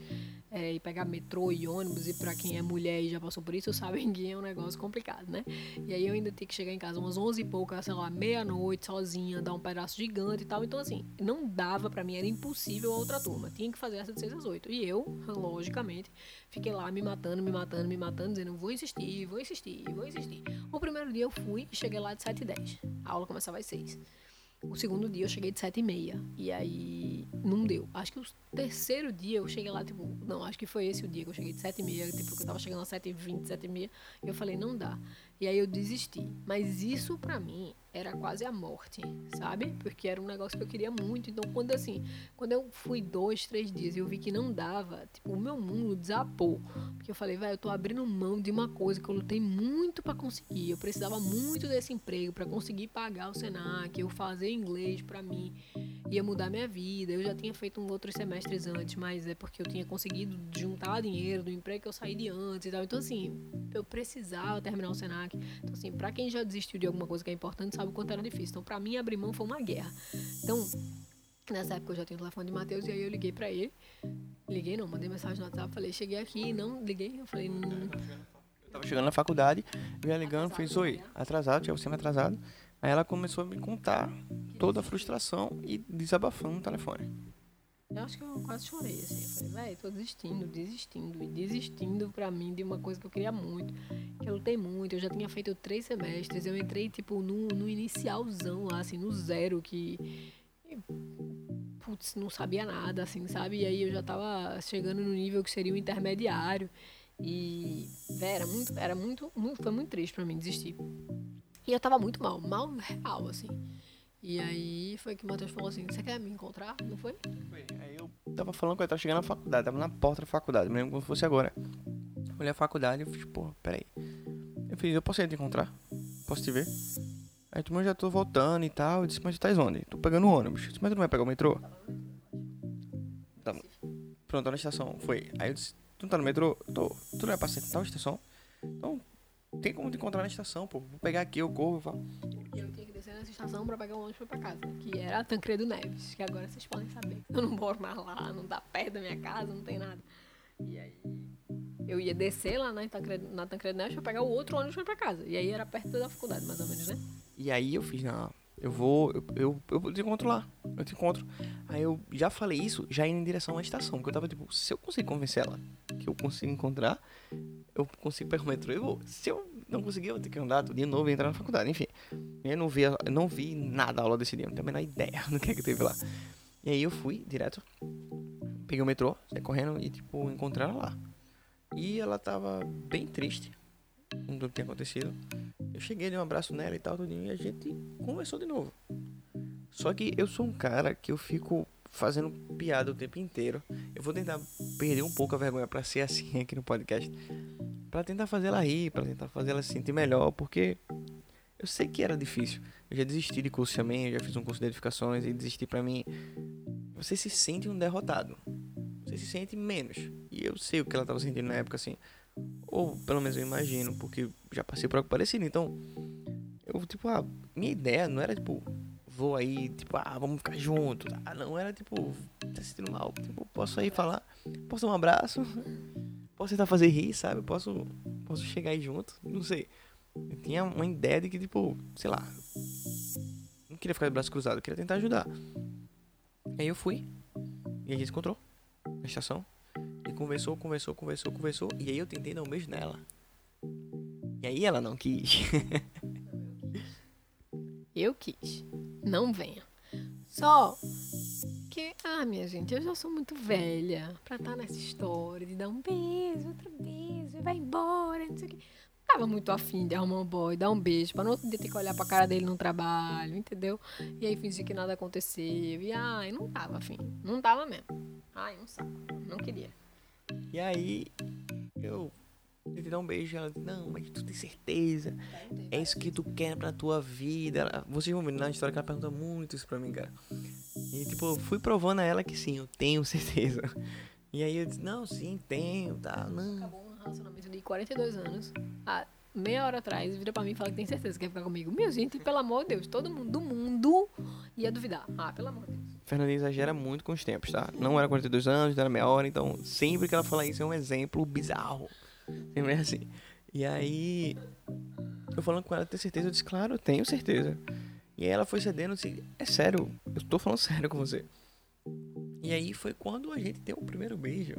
é, e pegar metrô e ônibus, e pra quem é mulher e já passou por isso, sabem que é um negócio complicado, né? E aí eu ainda tinha que chegar em casa umas 11 e pouca, sei lá, meia-noite, sozinha, dar um pedaço gigante e tal. Então, assim, não dava pra mim, era impossível a outra turma. Tinha que fazer essa de 6 às 8. E eu, logicamente, fiquei lá me matando, me matando, me matando, dizendo, vou insistir, vou insistir, vou insistir. O primeiro dia eu fui e cheguei lá de 7 e 10. A aula começava às 6. O segundo dia eu cheguei de 7 e meia. E aí não deu. Acho que o terceiro dia eu cheguei lá, tipo, não, acho que foi esse o dia que eu cheguei de 7 e meia, tipo, que eu tava chegando às 7 e 20, 7 e meia. E eu falei, não dá. E aí eu desisti. Mas isso pra mim era quase a morte, sabe? Porque era um negócio que eu queria muito. Então, quando assim, quando eu fui dois, três dias e eu vi que não dava, tipo, o meu mundo desapou. Porque eu falei, velho, eu tô abrindo mão de uma coisa que eu lutei muito pra conseguir. Eu precisava muito desse emprego pra conseguir pagar o Senac, eu fazer inglês pra mim. Ia mudar minha vida. Eu já tinha feito um outros semestres antes, mas é porque eu tinha conseguido juntar dinheiro do emprego que eu saí de antes e tal. Então, assim, eu precisava terminar o Senac. Então, assim, pra quem já desistiu de alguma coisa que é importante, sabe o quanto era difícil. Então, pra mim, abrir mão foi uma guerra. Então, nessa época eu já tinha o telefone de Matheus e aí eu liguei pra ele. Liguei não, mandei mensagem no WhatsApp, falei, cheguei aqui, não, liguei, eu falei, "Hum, Eu tava chegando na faculdade, ia ligando, Atrasado, fiz oi, né? atrasado, tinha você me atrasado. Aí ela começou a me contar toda a frustração e desabafando no telefone. Eu acho que eu quase chorei, assim. Eu falei, véi, tô desistindo, desistindo, e desistindo pra mim de uma coisa que eu queria muito, que eu lutei muito, eu já tinha feito três semestres, eu entrei, tipo, no, no inicialzão lá, assim, no zero, que putz, não sabia nada, assim, sabe? E aí eu já tava chegando no nível que seria o intermediário. E, véi, era muito, era muito, muito, foi muito triste pra mim desistir. E eu tava muito mal, mal real, assim. E aí foi que o Matheus falou assim, você quer me encontrar? Não foi? Aí eu tava falando que eu tava chegando na faculdade, tava na porta da faculdade, me lembro como se fosse agora. Olhei a faculdade e fiz, porra, peraí. Eu fiz, eu posso ir te encontrar? Posso te ver? Aí tu, mas já tô voltando e tal. Eu disse, mas tu tá onde? Tô pegando o ônibus. Eu disse, mas tu não vai pegar o metrô? Tá. Pronto, tô na estação. Foi. Aí eu disse, tu não tá no metrô? Tô. Tu não vai passar em tal estação? Então, tem como te encontrar na estação, pô. Vou pegar aqui, eu corro e falo. Estação pra pegar um ônibus pra casa, que era Tancredo Neves, que agora vocês podem saber. Eu não moro mais lá, não dá perto da minha casa, não tem nada. E aí eu ia descer lá na Tancredo, na Tancredo Neves pra pegar o outro ônibus pra casa. E aí era perto da faculdade, mais ou menos, né? E aí eu fiz, não, eu vou, eu, eu, eu te encontro lá, eu te encontro. Aí eu já falei isso, já indo em direção à estação, porque eu tava tipo, se eu conseguir convencer ela que eu consigo encontrar, eu consigo pegar o metrô e vou. Se eu não conseguia ter que andar de novo e entrar na faculdade, enfim. Eu não vi, não vi nada da aula desse dia, não tenho a menor ideia do que é que teve lá. E aí eu fui direto, peguei o metrô, saí correndo e, tipo, encontrei ela lá. E ela tava bem triste com tudo que tinha acontecido. Eu cheguei, dei um abraço nela e tal, tudinho, e a gente conversou de novo. Só que eu sou um cara que eu fico fazendo piada o tempo inteiro. Eu vou tentar perder um pouco a vergonha para ser assim aqui no podcast. para tentar fazer ela rir, para tentar fazer ela se sentir melhor, porque eu sei que era difícil. Eu já desisti de curso também, eu já fiz um curso de edificações e desisti para mim. Você se sente um derrotado. Você se sente menos. E eu sei o que ela tava sentindo na época assim. Ou pelo menos eu imagino, porque já passei por algo parecido. Então, eu, tipo, ah, minha ideia não era, tipo, vou aí, tipo, ah, vamos ficar juntos. Ah, não era, tipo, tá se sentindo mal. Tipo, posso aí falar, posso dar um abraço, posso tentar fazer rir, sabe? Posso, posso chegar aí junto, não sei. Eu tinha uma ideia de que, tipo, sei lá, não queria ficar de braço cruzado, eu queria tentar ajudar. Aí eu fui, e a gente encontrou na estação. E conversou, conversou, conversou, conversou. E aí eu tentei dar um beijo nela. E aí ela não quis. eu quis. Não venha. Só que, ah, minha gente, eu já sou muito velha pra estar tá nessa história de dar um beijo, outro beijo, e vai embora, não sei o quê. Tava muito afim de arrumar um boy, dar um beijo, pra no outro dia ter que olhar pra cara dele no trabalho, entendeu? E aí fingir que nada aconteceu. E ai, não tava afim. Não tava mesmo. Ai, um saco. Não queria. E aí, eu tentei dar um beijo. Ela disse, não, mas tu tem certeza? É isso que tu quer pra tua vida? Ela, vocês vão ver na história que ela pergunta muito isso pra mim, cara. E tipo, eu fui provando a ela que sim, eu tenho certeza. E aí eu disse, não, sim, tenho, tá, não. Acabou relacionamento de 42 anos. Ah, meia hora atrás, vira pra mim e fala que tem certeza que quer ficar comigo. Minha gente, pelo amor de Deus, todo mundo do mundo ia duvidar. Ah, pelo amor de Deus. Fernanda exagera muito com os tempos, tá? Não era 42 anos, era meia hora, então sempre que ela fala isso é um exemplo bizarro. Sempre é assim. E aí, eu falando com ela, tem certeza? Eu disse, claro, tenho certeza. E aí ela foi cedendo, disse, é sério, eu tô falando sério com você. E aí foi quando a gente deu o primeiro beijo.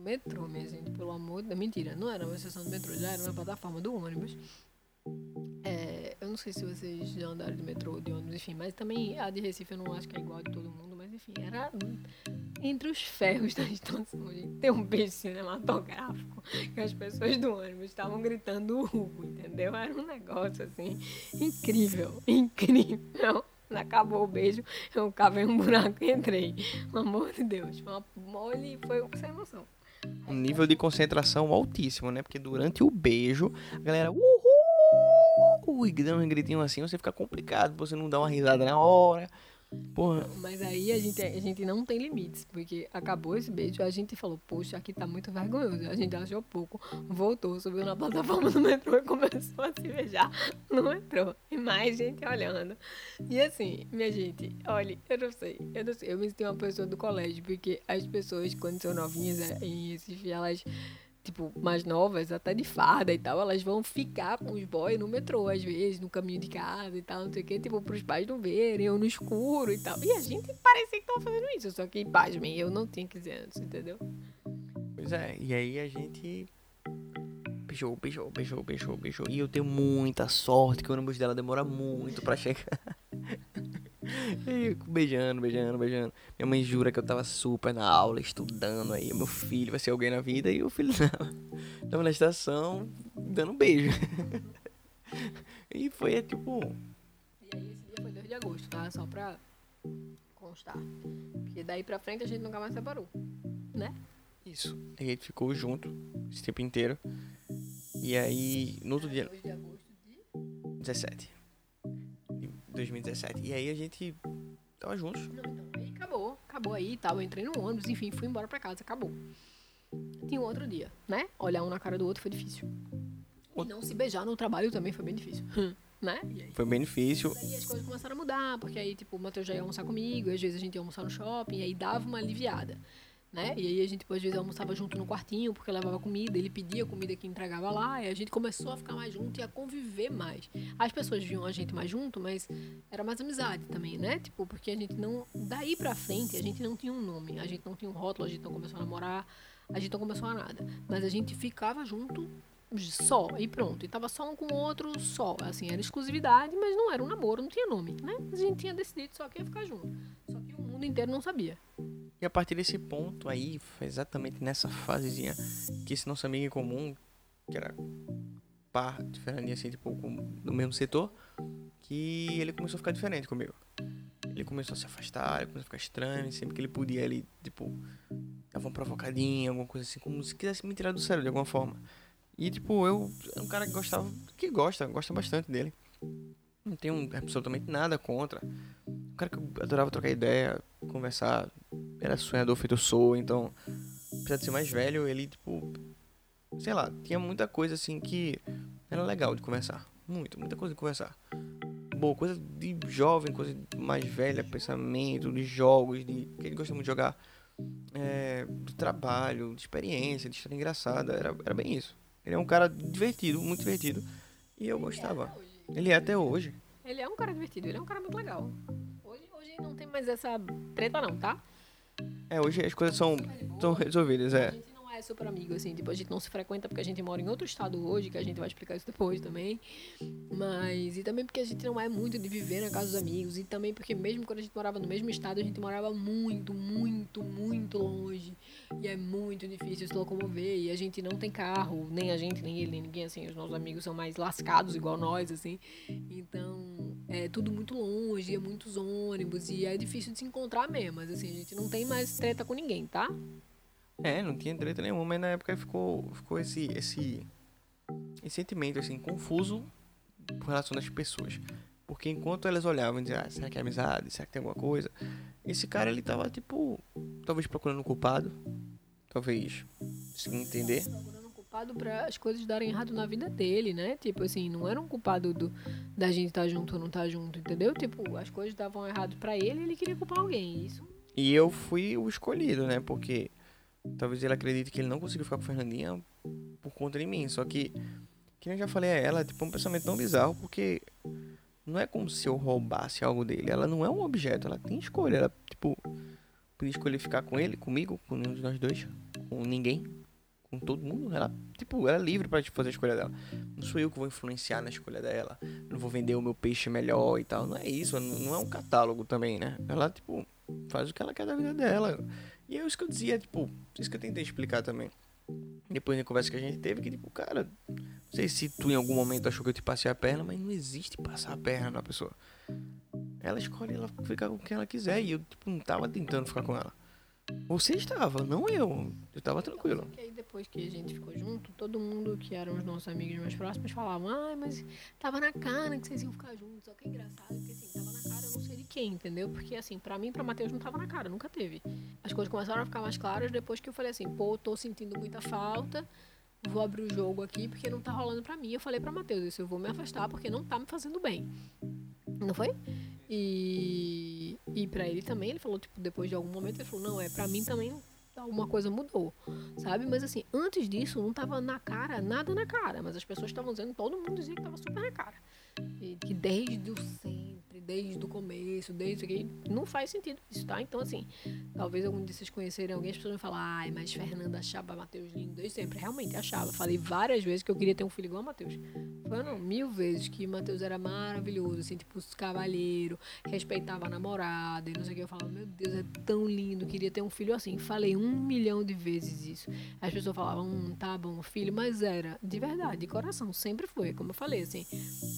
Metrô, minha gente, pelo amor de Mentira, não era uma estação do metrô, já era na plataforma do ônibus. É, eu não sei se vocês já andaram de metrô, de ônibus, enfim, mas também a de Recife eu não acho que é igual de todo mundo, mas enfim, era entre os ferros da estação. Gente, tem um beijo cinematográfico que as pessoas do ônibus estavam gritando Hugo, entendeu? Era um negócio assim incrível, incrível. Acabou o beijo, eu cavei um buraco e entrei. Pelo amor de Deus. Foi uma mole foi sem emoção. Um nível de concentração altíssimo, né? Porque durante o beijo, a galera, uhul! E dando um gritinho assim, você fica complicado, você não dá uma risada na hora. Porra. Mas aí a gente, a gente não tem limites, porque acabou esse beijo, a gente falou, poxa, aqui tá muito vergonhoso. A gente achou pouco, voltou, subiu na plataforma do metrô e começou a se beijar no metrô. E mais gente olhando. E assim, minha gente, olha, eu não sei, eu não sei, eu me senti uma pessoa do colégio, porque as pessoas, quando são novinhas é, em Recife, elas tipo, mais novas, até de farda e tal, elas vão ficar com os boys no metrô, às vezes, no caminho de casa e tal, não sei o que, tipo, pros pais não verem, ou no escuro e tal. E a gente parecia que tava fazendo isso, só que, pasmem, eu não tinha que dizer antes, entendeu? Pois é, e aí a gente beijou, beijou, beijou, beijou, beijou. E eu tenho muita sorte que o ônibus dela demora muito para chegar. E beijando, beijando, beijando. Minha mãe jura que eu tava super na aula, estudando aí. Meu filho vai ser alguém na vida e o filho dela tava na estação dando um beijo. e foi tipo. E aí esse dia foi 2 de agosto, tá? Só pra constar. Porque daí pra frente a gente nunca mais separou, né? Isso. A gente ficou junto esse tempo inteiro. E aí, no outro dia. 2 de agosto de 17. 2017. E aí a gente tava juntos. Aí acabou, acabou aí e tal. Eu entrei no ônibus, enfim, fui embora pra casa, acabou. Tinha um outro dia, né? Olhar um na cara do outro foi difícil. E não se beijar no trabalho também foi bem difícil. né? Foi bem difícil. E aí as coisas começaram a mudar, porque aí, tipo, o Matheus já ia almoçar comigo, às vezes a gente ia almoçar no shopping, e aí dava uma aliviada né? E aí a gente, às vezes, almoçava junto no quartinho, porque levava comida, ele pedia comida que entregava lá, e a gente começou a ficar mais junto e a conviver mais. As pessoas viam a gente mais junto, mas era mais amizade também, né? Tipo, porque a gente não. Daí pra frente, a gente não tinha um nome, a gente não tinha um rótulo, a gente não começou a namorar, a gente não começou a nada. Mas a gente ficava junto só e pronto. E tava só um com o outro só. Assim, era exclusividade, mas não era um namoro, não tinha nome, né? A gente tinha decidido só que ia ficar junto. Só que o mundo inteiro não sabia. E a partir desse ponto aí, foi exatamente nessa fasezinha que esse nosso amigo em comum, que era par de Fernandinha, assim, tipo, no mesmo setor, que ele começou a ficar diferente comigo. Ele começou a se afastar, ele começou a ficar estranho, sempre que ele podia, ele, tipo, dava uma provocadinha, alguma coisa assim, como se quisesse me tirar do sério de alguma forma. E, tipo, eu é um cara que gostava, que gosta, gosta bastante dele. Não tenho absolutamente nada contra. Um cara que eu adorava trocar ideia, conversar. Era sonhador feito sou, então, apesar de ser mais velho, ele, tipo, sei lá, tinha muita coisa assim que era legal de conversar. Muito, muita coisa de conversar. Boa, coisa de jovem, coisa mais velha, pensamento, de jogos, de. que ele gosta muito de jogar. É, de trabalho, de experiência, de história engraçada. Era, era bem isso. Ele é um cara divertido, muito divertido. E eu gostava. Ele é até hoje. Ele é um cara divertido, ele é um cara muito legal. Hoje, hoje não tem mais essa treta não, tá? É, hoje as coisas são, são resolvidas, é. É super amigo, assim, tipo, a gente não se frequenta porque a gente mora em outro estado hoje, que a gente vai explicar isso depois também. Mas, e também porque a gente não é muito de viver na casa dos amigos, e também porque mesmo quando a gente morava no mesmo estado, a gente morava muito, muito, muito longe. E é muito difícil se locomover, e a gente não tem carro, nem a gente, nem ele, nem ninguém, assim, os nossos amigos são mais lascados, igual nós, assim. Então, é tudo muito longe, é muitos ônibus, e é difícil de se encontrar mesmo, mas assim, a gente não tem mais treta com ninguém, tá? É, não tinha treta nenhuma, mas na época ficou, ficou esse, esse, esse sentimento, assim, confuso com relação às pessoas. Porque enquanto elas olhavam e diziam, ah, será que é amizade? Será que tem alguma coisa? Esse cara, ele tava, tipo, talvez procurando um culpado. Talvez, se entender. procurando um culpado para as coisas darem errado na vida dele, né? Tipo assim, não era um culpado do, da gente estar junto ou não estar junto, entendeu? Tipo, as coisas davam errado para ele e ele queria culpar alguém. Isso. E eu fui o escolhido, né? Porque talvez ele acredite que ele não conseguiu ficar com Fernandinha por conta de mim. Só que, que eu já falei a ela, tipo, é um pensamento tão bizarro, porque não é como se eu roubasse algo dele. Ela não é um objeto, ela tem escolha. Ela, tipo, podia escolher ficar com ele, comigo, com nenhum de nós dois, com ninguém, com todo mundo. Ela, tipo, ela é livre para tipo, fazer a escolha dela. Não sou eu que vou influenciar na escolha dela. Não vou vender o meu peixe melhor e tal. Não é isso, não é um catálogo também, né? Ela, tipo, faz o que ela quer da vida dela. E é isso que eu dizia, tipo, isso que eu tentei explicar também. Depois da conversa que a gente teve, que tipo, cara, não sei se tu em algum momento achou que eu te passei a perna, mas não existe passar a perna na pessoa. Ela escolhe ela ficar com quem ela quiser e eu, tipo, não tava tentando ficar com ela. Você estava, não eu. Eu tava tranquilo. Porque aí depois que a gente ficou junto, todo mundo que eram os nossos amigos mais próximos falavam, ai, mas tava na cara que vocês iam ficar juntos. Só que é engraçado, porque assim, tava na cara, eu não sei de quem, entendeu? Porque assim, pra mim, pra Matheus, não tava na cara, nunca teve. As coisas começaram a ficar mais claras depois que eu falei assim, pô, tô sentindo muita falta. Vou abrir o jogo aqui porque não tá rolando pra mim. Eu falei pra Matheus, isso eu vou me afastar porque não tá me fazendo bem. Não foi? E, e para ele também, ele falou, tipo, depois de algum momento, ele falou, não, é pra mim também alguma coisa mudou, sabe? Mas assim, antes disso não tava na cara, nada na cara, mas as pessoas estavam dizendo, todo mundo dizia que tava super na cara. E que desde o sempre, desde o começo, desde que não faz sentido isso, tá? Então assim, talvez algum de vocês conhecerem alguém, as pessoas vão falar, ai, mas Fernanda achava Matheus lindo desde sempre. Realmente achava. Falei várias vezes que eu queria ter um filho igual a Matheus. Foi não, mil vezes que Matheus era maravilhoso, assim, tipo, cavalheiro, respeitava a namorada e não sei o que. Eu falava, meu Deus, é tão lindo, queria ter um filho assim. Falei um milhão de vezes isso. As pessoas falavam, hum, tá bom, filho, mas era, de verdade, de coração, sempre foi, como eu falei, assim.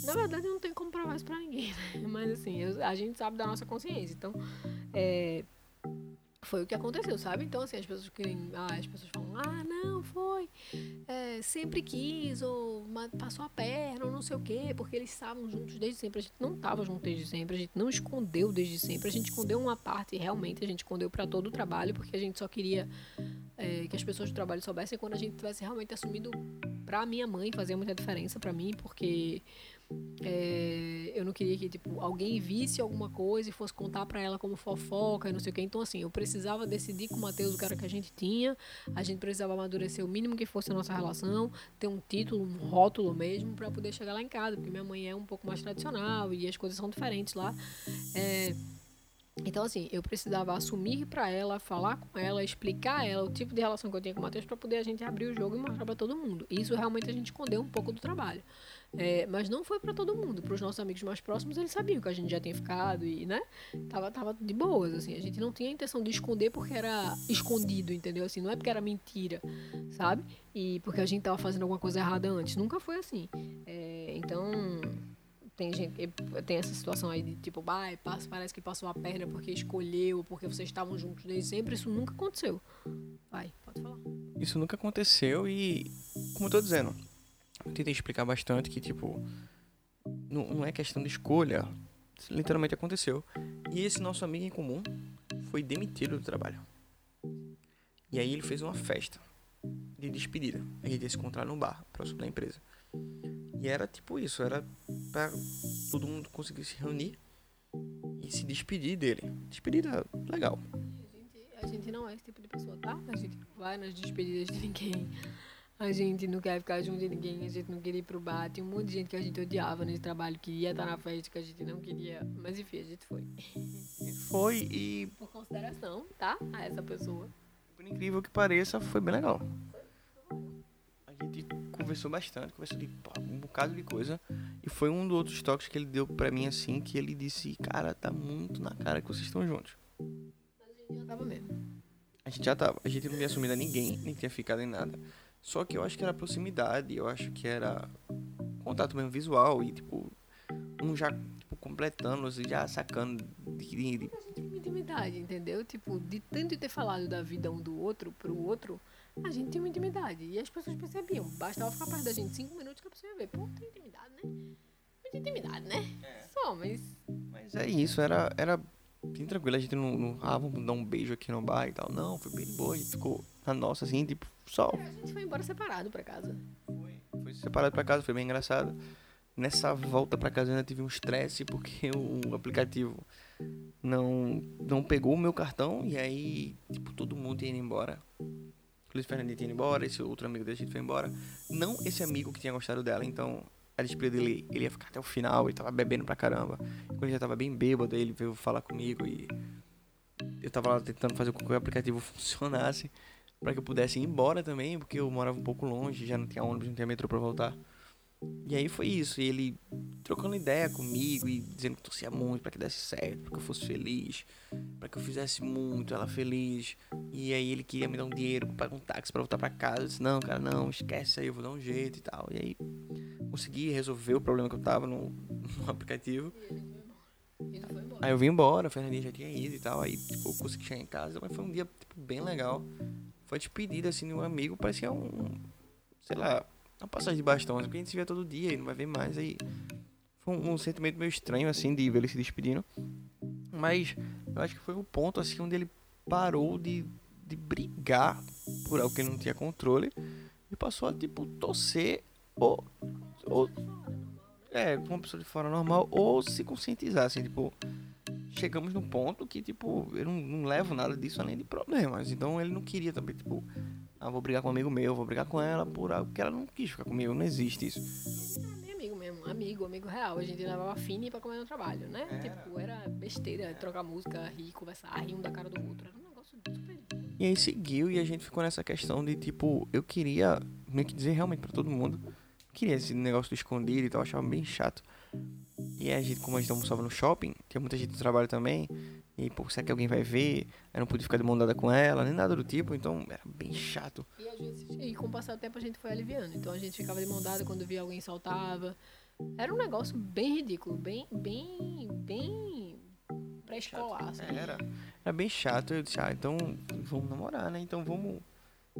Na verdade, eu não tenho como provar isso pra ninguém, né? Mas assim, eu- a gente sabe da nossa consciência. Então, é, foi o que aconteceu, sabe? Então, assim, as pessoas querem. Ah, as pessoas falam, ah, não, foi. é, sempre quis, ou passou a perna, ou não sei o quê, porque eles estavam juntos desde sempre. A gente não estava junto desde sempre, a gente não escondeu desde sempre. A gente escondeu uma parte, realmente, a gente escondeu para todo o trabalho, porque a gente só queria é, que as pessoas do trabalho soubessem quando a gente tivesse realmente assumido pra minha mãe, fazia muita diferença pra mim, porque é, eu não queria que tipo alguém visse alguma coisa e fosse contar pra ela como fofoca e não sei o que. Então assim, eu precisava decidir com o Matheus o cara que a gente tinha. A gente precisava amadurecer o mínimo que fosse a nossa relação, ter um título, um rótulo mesmo pra poder chegar lá em casa, porque minha mãe é um pouco mais tradicional e as coisas são diferentes lá. É, Então, assim, eu precisava assumir pra ela, falar com ela, explicar a ela o tipo de relação que eu tinha com o Matheus pra poder a gente abrir o jogo e mostrar pra todo mundo. Isso realmente a gente escondeu um pouco do trabalho. É, mas não foi pra todo mundo. Pros nossos amigos mais próximos, eles sabiam que a gente já tinha ficado e, né? Tava, tava de boas, assim. A gente não tinha a intenção de esconder porque era escondido, entendeu? Assim, não é porque era mentira, sabe? E porque a gente tava fazendo alguma coisa errada antes. Nunca foi assim. É, então tem gente tem essa situação aí de tipo, bah, passa, parece que passou a perna porque escolheu, porque vocês estavam juntos desde sempre, isso nunca aconteceu. Vai, pode falar. Isso nunca aconteceu e, como eu tô dizendo, eu tentei explicar bastante que, tipo, não, não é questão de escolha, literalmente aconteceu. E esse nosso amigo em comum foi demitido do trabalho. E aí ele fez uma festa de despedida. Gente ia se encontrar no bar, próximo da empresa. E era tipo isso, era pra todo mundo conseguir se reunir e se despedir dele. Despedida legal. A gente, a gente não é esse tipo de pessoa, tá? A gente vai nas despedidas de ninguém. A gente não quer ficar junto de ninguém, a gente não queria ir pro bar. Tem um monte de gente que a gente odiava nesse trabalho, que ia estar na festa, que a gente não queria. Mas enfim, a gente foi. Foi e, Por consideração, tá? A essa pessoa. por incrível que pareça, foi bem legal. A gente conversou bastante, conversou de um bocado de coisa. E foi um dos outros toques que ele deu pra mim assim, que ele disse, cara, tá muito na cara que vocês estão juntos. A gente já tava mesmo. A gente já tava, a gente não tinha assumido a ninguém, nem tinha ficado em nada. Só que eu acho que era proximidade, eu acho que era contato mesmo visual e tipo, um já tipo, completando, assim, já sacando de, de, de- Tinha intimidade, entendeu? Tipo, de tanto ter falado da vida um do outro pro outro, a gente tinha uma intimidade. E as pessoas percebiam. Bastava ficar perto da gente cinco minutos que a pessoa ia ver. Pô, tem intimidade, né? Muita intimidade, né? Só, mas. Mas é isso, era, era bem tranquilo, a gente não, não, ah, vamos dar um beijo aqui no bar e tal. Não, foi bem de boa, a gente ficou na nossa assim, tipo, só A gente foi embora separado pra casa. foi, foi separado pra casa, foi bem engraçado. Nessa volta pra casa eu ainda tive um estresse porque o aplicativo não, não pegou o meu cartão e aí, tipo, todo mundo ia indo embora. Luiz Fernandinho tinha ido embora, esse outro amigo da gente foi embora. Não esse amigo que tinha gostado dela, então a despedida dele, ele ia ficar até o final e tava bebendo pra caramba. Quando ele já tava bem bêbado, ele veio falar comigo e eu tava lá tentando fazer com que o aplicativo funcionasse pra que eu pudesse ir embora também, porque eu morava um pouco longe, já não tinha ônibus, não tinha metrô pra voltar. E aí foi isso, e ele trocando ideia comigo e dizendo que torcia muito pra que desse certo, pra que eu fosse feliz, pra que eu fizesse muito ela feliz. E aí ele queria me dar um dinheiro pagar um táxi pra voltar pra casa. Eu disse, não, cara, não, esquece aí, eu vou dar um jeito e tal. E aí consegui resolver o problema que eu tava no, no aplicativo. E não foi embora. Aí eu vim embora, a Fernandinha já tinha ido e tal. Aí, tipo, eu consegui chegar em casa, mas foi um dia, tipo, bem legal. Foi despedida, assim, de um amigo, parecia um, sei lá, uma passagem de bastão, porque a gente se vê todo dia e não vai ver mais. Aí foi um, sentimento meio estranho, assim, de ver ele se despedindo. Mas eu acho que foi o ponto, assim, onde ele parou de, de brigar por algo que ele não tinha controle e passou a, tipo, torcer ou, ou é, uma pessoa de fora normal, ou se conscientizar, assim, tipo, chegamos num ponto que, tipo, eu não, não levo nada disso além de problemas. Então ele não queria também, tipo, ah, vou brigar com um amigo meu, vou brigar com ela por algo que ela não quis ficar comigo, não existe isso. Bem amigo mesmo, amigo, amigo real. A gente levava fine pra comer no trabalho, né? Era. Tipo, era besteira, trocar música, rir, conversar, rir um da cara do outro. Era um negócio super. E aí seguiu e a gente ficou nessa questão de, tipo, eu queria meio que dizer realmente pra todo mundo, queria esse negócio do escondido e tal, achava bem chato. E aí a gente, como a gente almoçava no shopping, tinha muita gente no trabalho também, e pô, será que alguém vai ver? Eu não pude ficar de mão dada com ela, nem nada do tipo, então era bem chato. E vezes, e com o passar do tempo a gente foi aliviando. Então a gente ficava de mão dada quando via alguém saltava. Era um negócio bem ridículo, bem, bem, bem pré-escolar, assim. Era. Era bem chato. Eu disse, ah, então vamos namorar, né? Então vamos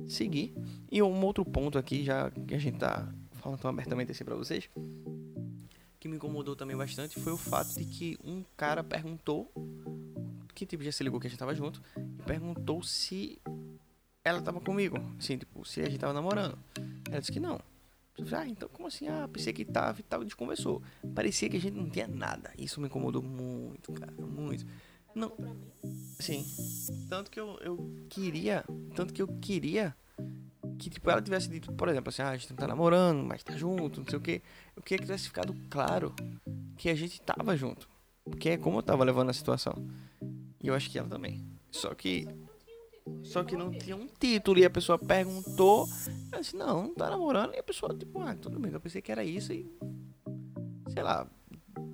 seguir. E um outro ponto aqui, já que a gente tá falando tão abertamente assim pra vocês, que me incomodou também bastante foi o fato de que um cara perguntou, que tipo, já se ligou que a gente tava junto, e perguntou se ela tava comigo. Assim, tipo, se a gente tava namorando. Ela disse que não. Ah, então como assim? Ah, pensei que tava e tal, a gente conversou. Parecia que a gente não tinha nada. Isso me incomodou muito, cara, muito. Não, sim. Tanto que eu, eu queria, tanto que eu queria que, tipo, ela tivesse dito, por exemplo, assim, ah, a gente não tá namorando, mas tá junto, não sei o quê. Eu queria que tivesse ficado claro que a gente tava junto. Porque é como eu tava levando a situação. E eu acho que ela também. Só que. Só que não tinha um título. E a pessoa perguntou. Eu disse, não, não tá namorando. E a pessoa, tipo, ah, tudo bem. Eu pensei que era isso e. Sei lá.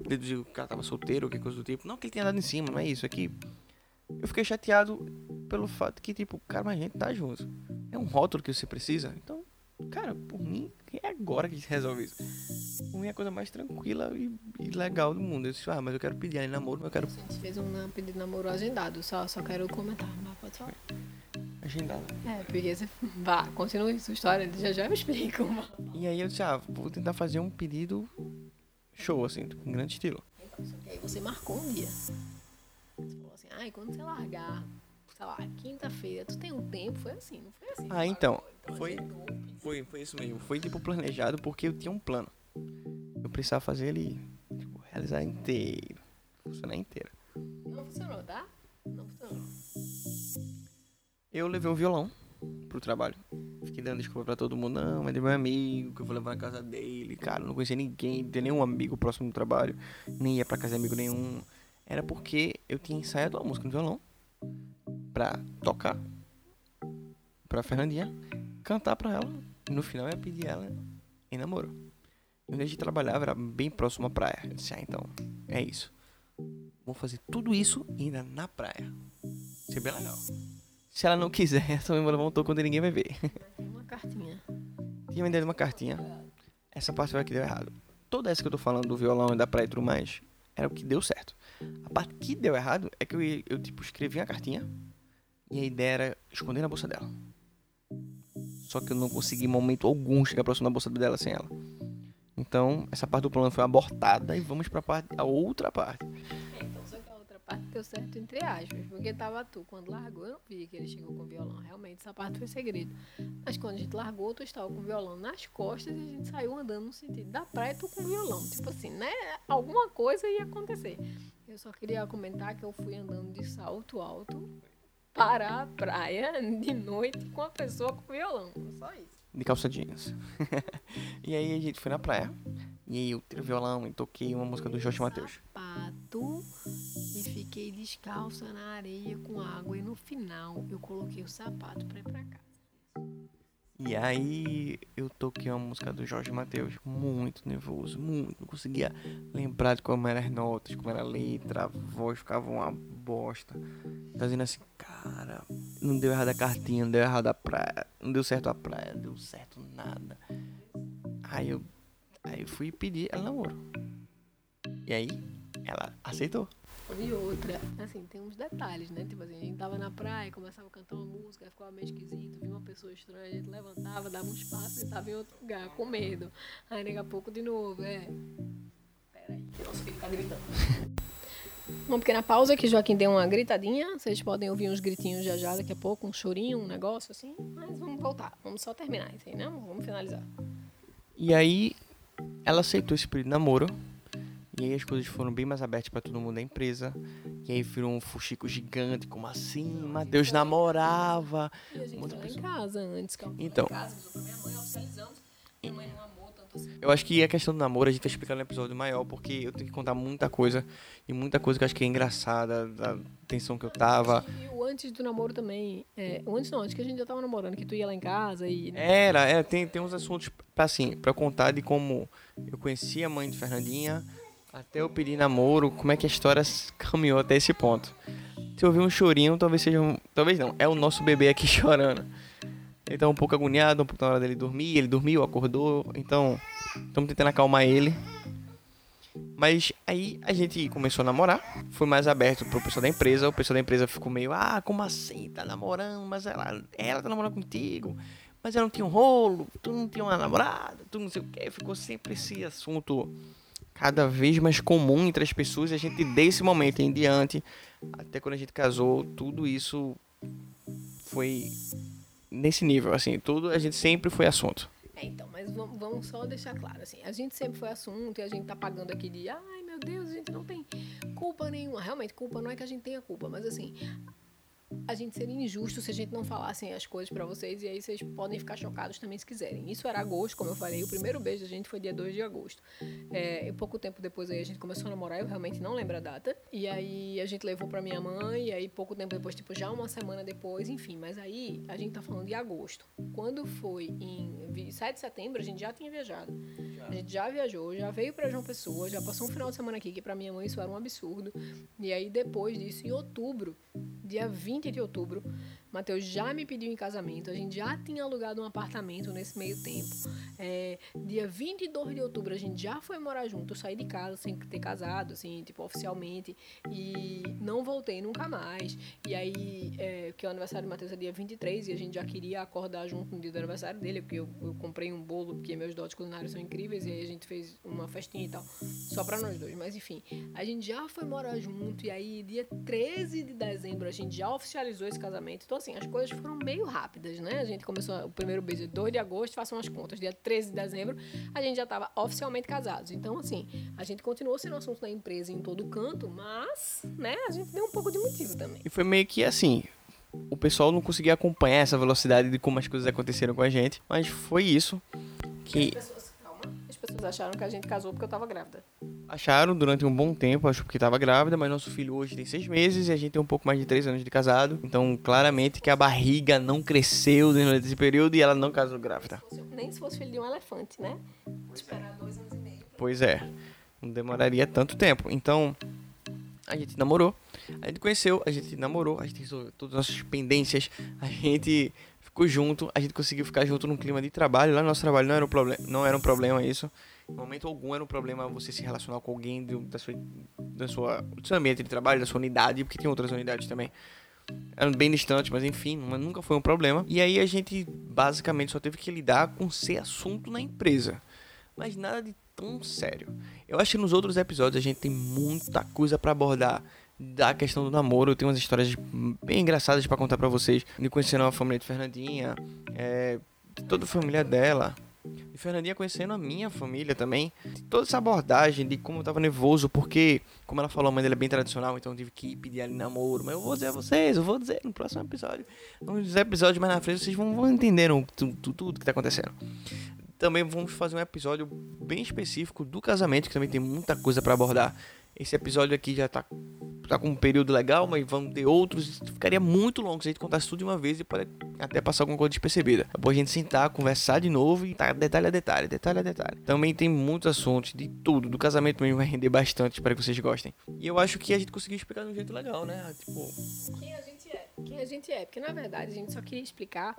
Deduziu que o cara tava solteiro ou que coisa do tipo. Não que ele tinha dado em cima, não é isso. É que. Eu fiquei chateado pelo fato que, tipo, cara, mas a gente tá junto. É um rótulo que você precisa. Então, cara, por mim, é agora que a gente resolve isso. Mim é a coisa mais tranquila e, e legal do mundo. Eu disse, ah, mas eu quero pedir namoro, mas eu quero A gente fez um pedido de namoro agendado, só, só quero comentar, mas pode falar. agendado. É, porque você. Vá, continue sua história, já já me explica. E aí eu disse, ah, vou tentar fazer um pedido show, assim, com grande estilo. Então, que aí você marcou um dia. Você falou assim, ai, quando você largar, sei lá, quinta-feira, tu tem um tempo? Foi assim, não foi assim? Ah, então, Então, foi- Foi, foi isso mesmo. Foi tipo planejado porque eu tinha um plano. Eu precisava fazer ele tipo, realizar inteiro. Funcionar inteiro. Não funcionou, tá? Não funcionou. Eu levei um violão pro trabalho. Fiquei dando desculpa pra todo mundo. Não, mas é meu amigo, que eu vou levar na casa dele. Cara, não conhecia ninguém, não tinha nenhum amigo próximo do trabalho. Nem ia pra casa de amigo nenhum. Era porque eu tinha ensaiado uma música no violão pra tocar pra Fernandinha, cantar pra ela. No final eu ia pedir ela em namoro. Onde a gente trabalhava era bem próximo à praia. Eu disse, ah, então, é isso. Vou fazer tudo isso ainda na praia. Isso é bem legal. Se ela não quiser, eu também vou levar um toco onde ninguém vai ver. Uma cartinha. Tinha me dado uma cartinha. Essa parte foi a que deu errado. Toda essa que eu tô falando do violão e da praia e tudo mais, era o que deu certo. A parte que deu errado é que eu, eu tipo, escrevi uma cartinha e a ideia era esconder na bolsa dela. Só que eu não consegui em momento algum chegar próximo da bolsa dela sem ela. Então, essa parte do plano foi abortada e vamos pra parte, a outra parte. Então só que a outra parte deu certo entre aspas, porque tava tu. Quando largou, eu não vi que ele chegou com violão. Realmente, essa parte foi segredo. Mas quando a gente largou, tu estava com violão nas costas e a gente saiu andando no sentido da praia, tu com violão. Tipo assim, né? Alguma coisa ia acontecer. Eu só queria comentar que eu fui andando de salto alto para a praia de noite com a pessoa com violão. Só isso. De calça jeans. e aí a gente foi na praia. E aí eu tirei o violão e toquei uma música do Jorge Matheus. Sapato e fiquei descalça na areia com água. E no final eu coloquei o sapato pra ir pra casa. E aí eu toquei uma música do Jorge Matheus, muito nervoso, muito. Não conseguia lembrar de como eram as notas, como era a letra, a voz ficava uma bosta. Fazendo assim, cara, não deu errado a cartinha, não deu errado a praia, não deu certo a praia, não deu certo nada. Aí eu, aí eu fui pedir ela namoro. E aí ela aceitou. E outra, assim, tem uns detalhes, né? Tipo assim, a gente tava na praia, começava a cantar uma música, ficava meio esquisito, via uma pessoa estranha, a gente levantava, dava uns passos e tava em outro lugar, com medo. Aí daqui a pouco de novo, é. Peraí, que nosso filho tá gritando. Uma pequena pausa que Joaquim deu uma gritadinha. Vocês podem ouvir uns gritinhos já já daqui a pouco, um chorinho, um negócio assim. Mas vamos voltar. Vamos só terminar isso aí, né? Vamos finalizar. E aí ela aceitou esse pedido de namoro. E aí as coisas foram bem mais abertas pra todo mundo da empresa. E aí virou um fuxico gigante, como assim? Matheus namorava. E a gente lá em pessoa. casa antes, calma. Então. Em casa, avisou pra minha mãe, oficializamos. Minha mãe não amou tanto assim. Eu acho que a questão do namoro a gente vai explicar no episódio maior, porque eu tenho que contar muita coisa. E muita coisa que eu acho que é engraçada, da tensão que eu tava. E o antes do namoro também. É, o antes não, antes que a gente já tava namorando, que tu ia lá em casa e. Era, é, tem, tem uns assuntos pra, assim, pra contar de como eu conheci a mãe de Fernandinha, até eu pedir namoro, como é que a história caminhou até esse ponto. Se eu ouvir um chorinho, talvez seja um, Talvez não, é o nosso bebê aqui chorando. Ele tá um pouco agoniado, um pouco na hora dele dormir, ele dormiu, acordou, então estamos tentando acalmar ele. Mas aí a gente começou a namorar, foi mais aberto pro pessoal da empresa, o pessoal da empresa ficou meio, ah, como assim, tá namorando, mas ela, ela tá namorando contigo, mas ela não tinha um rolo, tu não tinha uma namorada, tu não sei o que, ficou sempre esse assunto cada vez mais comum entre as pessoas, e a gente desse momento em diante, até quando a gente casou, tudo isso foi nesse nível, assim, tudo a gente sempre foi assunto. É, então, mas vamos, vamos só deixar claro, assim, a gente sempre foi assunto e a gente tá pagando aqui de, ai meu Deus, a gente não tem culpa nenhuma. Realmente, culpa não é que a gente tenha culpa, mas assim, a gente seria injusto se a gente não falasse as coisas para vocês e aí vocês podem ficar chocados também se quiserem. Isso era agosto, como eu falei, o primeiro beijo da gente foi dia 2 de agosto. É, pouco tempo depois aí a gente começou a namorar, eu realmente não lembro a data. E aí a gente levou para minha mãe e aí pouco tempo depois, tipo já uma semana depois, enfim, mas aí a gente tá falando de agosto. Quando foi em 7 de setembro, a gente já tinha viajado. A gente já viajou, já veio para João Pessoa, já passou um final de semana aqui que para minha mãe isso era um absurdo. E aí depois disso, em outubro, dia 20 de outubro, Matheus já me pediu em casamento, a gente já tinha alugado um apartamento nesse meio tempo. É, dia 22 de outubro, a gente já foi morar junto, eu saí de casa sem ter casado, assim, tipo, oficialmente, e não voltei nunca mais. E aí, é, que o aniversário do Matheus é dia 23 e a gente já queria acordar junto no dia do aniversário dele, porque eu, eu comprei um bolo, porque meus dotes culinários são incríveis, e aí a gente fez uma festinha e tal, só pra nós dois. Mas enfim, a gente já foi morar junto, e aí, dia 13 de dezembro, a gente já oficializou esse casamento. Então, assim, as coisas foram meio rápidas, né? A gente começou o primeiro beijo 2 de agosto, façam as contas, dia 13 de dezembro, a gente já estava oficialmente casados. Então, assim, a gente continuou sendo assunto da empresa em todo canto, mas, né, a gente deu um pouco de motivo também. E foi meio que assim, o pessoal não conseguia acompanhar essa velocidade de como as coisas aconteceram com a gente, mas foi isso que pessoas acharam que a gente casou porque eu tava grávida. Acharam durante um bom tempo, acho porque tava grávida, mas nosso filho hoje tem seis meses e a gente tem um pouco mais de três anos de casado. Então, claramente que a barriga não cresceu durante esse período e ela não casou grávida. Nem se fosse filho de um elefante, né? Esperar dois anos e meio. Pois é. Não demoraria tanto tempo. Então, a gente namorou, a gente conheceu, a gente namorou, a gente resolveu todas as nossas pendências, a gente ficou junto, a gente conseguiu ficar junto num clima de trabalho. Lá no nosso trabalho não era um, problema, não era um problema isso. Em momento algum era um problema você se relacionar com alguém do, da, sua, da sua, do seu ambiente de trabalho, da sua unidade, porque tem outras unidades também. Eram bem distantes, mas enfim, nunca foi um problema. E aí a gente basicamente só teve que lidar com ser assunto na empresa. Mas nada de tão sério. Eu acho que nos outros episódios a gente tem muita coisa para abordar da questão do namoro. Eu tenho umas histórias bem engraçadas para contar para vocês. De conhecendo a família de Fernandinha, é, de toda a família dela. De Fernandinha conhecendo a minha família também. De toda essa abordagem de como eu tava nervoso, porque, como ela falou, a mãe dela é bem tradicional, então eu tive que pedir ali namoro. Mas eu vou dizer a vocês, eu vou dizer no próximo episódio. Nos episódios mais na frente vocês vão, vão entender tudo, tudo que tá acontecendo também vamos fazer um episódio bem específico do casamento, que também tem muita coisa para abordar. Esse episódio aqui já tá, tá com um período legal, mas vamos ter outros. Ficaria muito longo se a gente contasse tudo de uma vez e pode até passar alguma coisa despercebida. É bom a gente sentar, conversar de novo e tá detalhe a detalhe, detalhe a detalhe. Também tem muitos assuntos de tudo. Do casamento mesmo vai render bastante, espero que vocês gostem. E eu acho que a gente conseguiu explicar de um jeito legal, né? Tipo. Quem a gente é? Quem a gente é? Porque na verdade a gente só queria explicar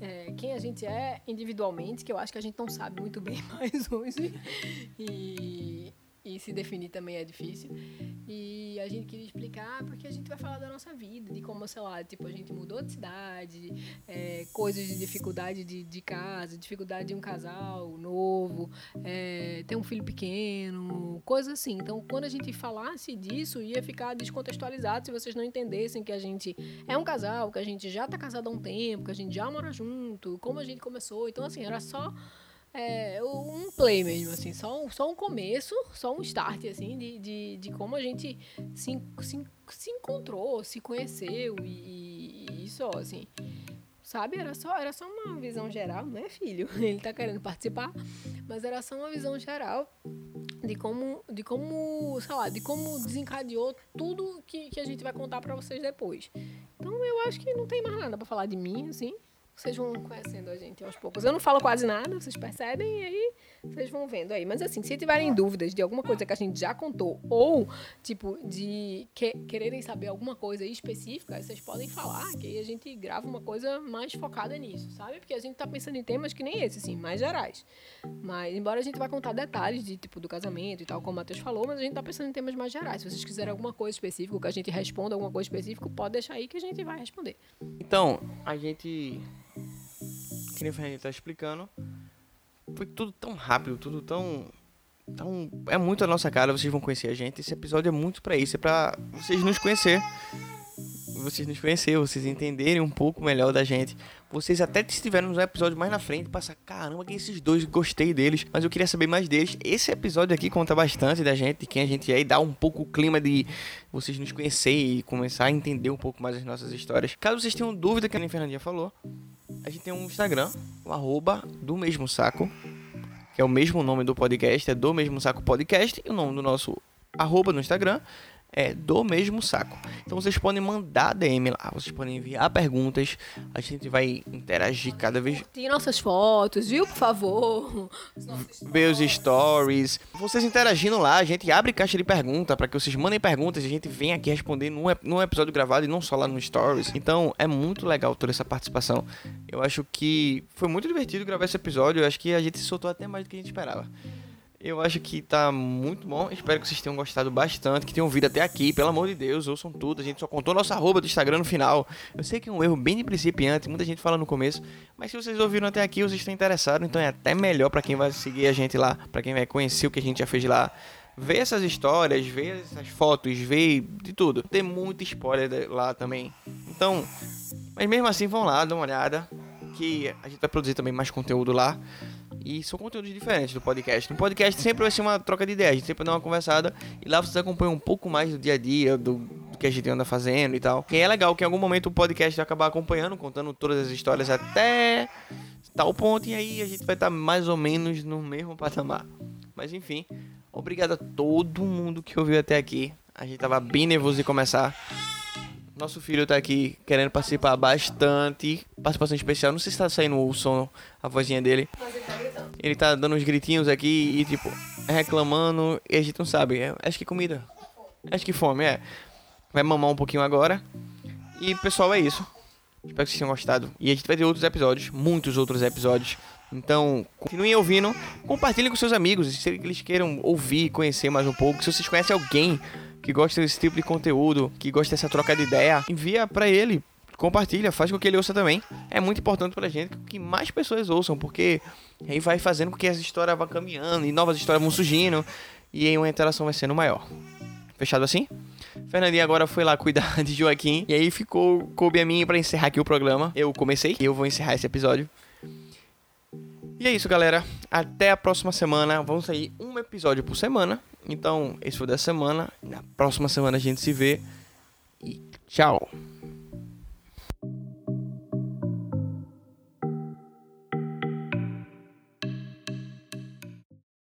é, quem a gente é individualmente, que eu acho que a gente não sabe muito bem mais hoje. E e se definir também é difícil. E a gente queria explicar porque a gente vai falar da nossa vida, de como, sei lá, tipo, a gente mudou de cidade, é, coisas de dificuldade de, de casa, dificuldade de um casal novo, é, ter um filho pequeno, coisas assim. Então, quando a gente falasse disso, ia ficar descontextualizado se vocês não entendessem que a gente é um casal, que a gente já tá casado há um tempo, que a gente já mora junto, como a gente começou. Então, assim, era só é, um play mesmo, assim, só um, só um começo, só um start, assim, de, de, de como a gente se, se, se encontrou, se conheceu e, e isso, assim, sabe? Era só, era só uma visão geral, não é filho? Ele tá querendo participar, mas era só uma visão geral de como, de como, sei lá, de como desencadeou tudo que, que a gente vai contar para vocês depois. Então eu acho que não tem mais nada para falar de mim, assim vocês vão conhecendo a gente aos poucos. Eu não falo quase nada, vocês percebem, e aí vocês vão vendo aí. Mas assim, se tiverem dúvidas de alguma coisa que a gente já contou, ou, tipo, de que, quererem saber alguma coisa específica, vocês podem falar, que aí a gente grava uma coisa mais focada nisso, sabe? Porque a gente tá pensando em temas que nem esse, assim, mais gerais. Mas, embora a gente vai contar detalhes de, tipo, do casamento e tal, como o Matheus falou, mas a gente tá pensando em temas mais gerais. Se vocês quiserem alguma coisa específica, que a gente responda alguma coisa específica, pode deixar aí que a gente vai responder. Então, a gente que nem o Fernando tá explicando, foi tudo tão rápido, tudo tão. tão é muito a nossa cara, vocês vão conhecer a gente. Esse episódio é muito para isso, é pra vocês nos conhecer. vocês nos conhecerem, vocês entenderem um pouco melhor da gente. Vocês até estiveram nos episódios mais na frente, passar, caramba, que esses dois, gostei deles, mas eu queria saber mais deles. Esse episódio aqui conta bastante da gente, de quem a gente é, e dá um pouco o clima de vocês nos conhecerem e começar a entender um pouco mais as nossas histórias. Caso vocês tenham dúvida, que a Fernandinha falou, a gente tem um Instagram, o arroba do mesmo saco, que é o mesmo nome do podcast, é do mesmo saco podcast, e o nome do nosso arroba no Instagram é do mesmo saco. Então vocês podem mandar DM lá, vocês podem enviar perguntas, a gente vai interagir cada vez. Tem nossas fotos, viu, por favor? Ver os stories. Vocês interagindo lá, a gente abre caixa de pergunta para que vocês mandem perguntas e a gente vem aqui responder num, num episódio gravado e não só lá no stories. Então é muito legal toda essa participação. Eu acho que foi muito divertido gravar esse episódio, eu acho que a gente soltou até mais do que a gente esperava. Eu acho que tá muito bom. Espero que vocês tenham gostado bastante, que tenham vindo até aqui. Pelo amor de Deus, ouçam tudo. A gente só contou nossa arroba do Instagram no final. Eu sei que é um erro bem de principiante, muita gente fala no começo. Mas se vocês ouviram até aqui, vocês estão interessados, então é até melhor para quem vai seguir a gente lá, para quem vai conhecer o que a gente já fez lá. Ver essas histórias, ver essas fotos, ver de tudo. Tem muito spoiler lá também. Então, mas mesmo assim, vão lá, dá uma olhada. Que a gente vai produzir também mais conteúdo lá. E são conteúdos diferentes do podcast. No podcast sempre vai ser uma troca de ideias, a gente sempre dá uma conversada e lá vocês acompanham um pouco mais do dia a dia, do, do que a gente anda fazendo e tal. E é legal que em algum momento o podcast vai acabar acompanhando, contando todas as histórias até tal ponto, e aí a gente vai estar mais ou menos no mesmo patamar. Mas enfim, obrigado a todo mundo que ouviu até aqui. A gente tava bem nervoso de começar. Nosso filho tá aqui querendo participar bastante. Participação especial. Não sei se tá saindo o som, a vozinha dele. Ele tá dando uns gritinhos aqui e, tipo, reclamando. E a gente não sabe. É, acho que comida. Acho que fome, é. Vai mamar um pouquinho agora. E, pessoal, é isso. Espero que vocês tenham gostado. E a gente vai ter outros episódios. Muitos outros episódios. Então, continuem ouvindo. Compartilhem com seus amigos. Se eles queiram ouvir, conhecer mais um pouco. Se vocês conhecem alguém que gosta desse tipo de conteúdo, que gosta dessa troca de ideia, envia para ele, compartilha, faz com que ele ouça também. É muito importante pra gente que mais pessoas ouçam, porque aí vai fazendo com que as histórias vão caminhando e novas histórias vão surgindo e aí uma interação vai sendo maior. Fechado assim? Fernandinha agora foi lá cuidar de Joaquim e aí ficou coube a mim para encerrar aqui o programa. Eu comecei e eu vou encerrar esse episódio. E é isso, galera. Até a próxima semana. Vamos sair um episódio por semana. Então, esse foi da semana. Na próxima semana a gente se vê. E tchau.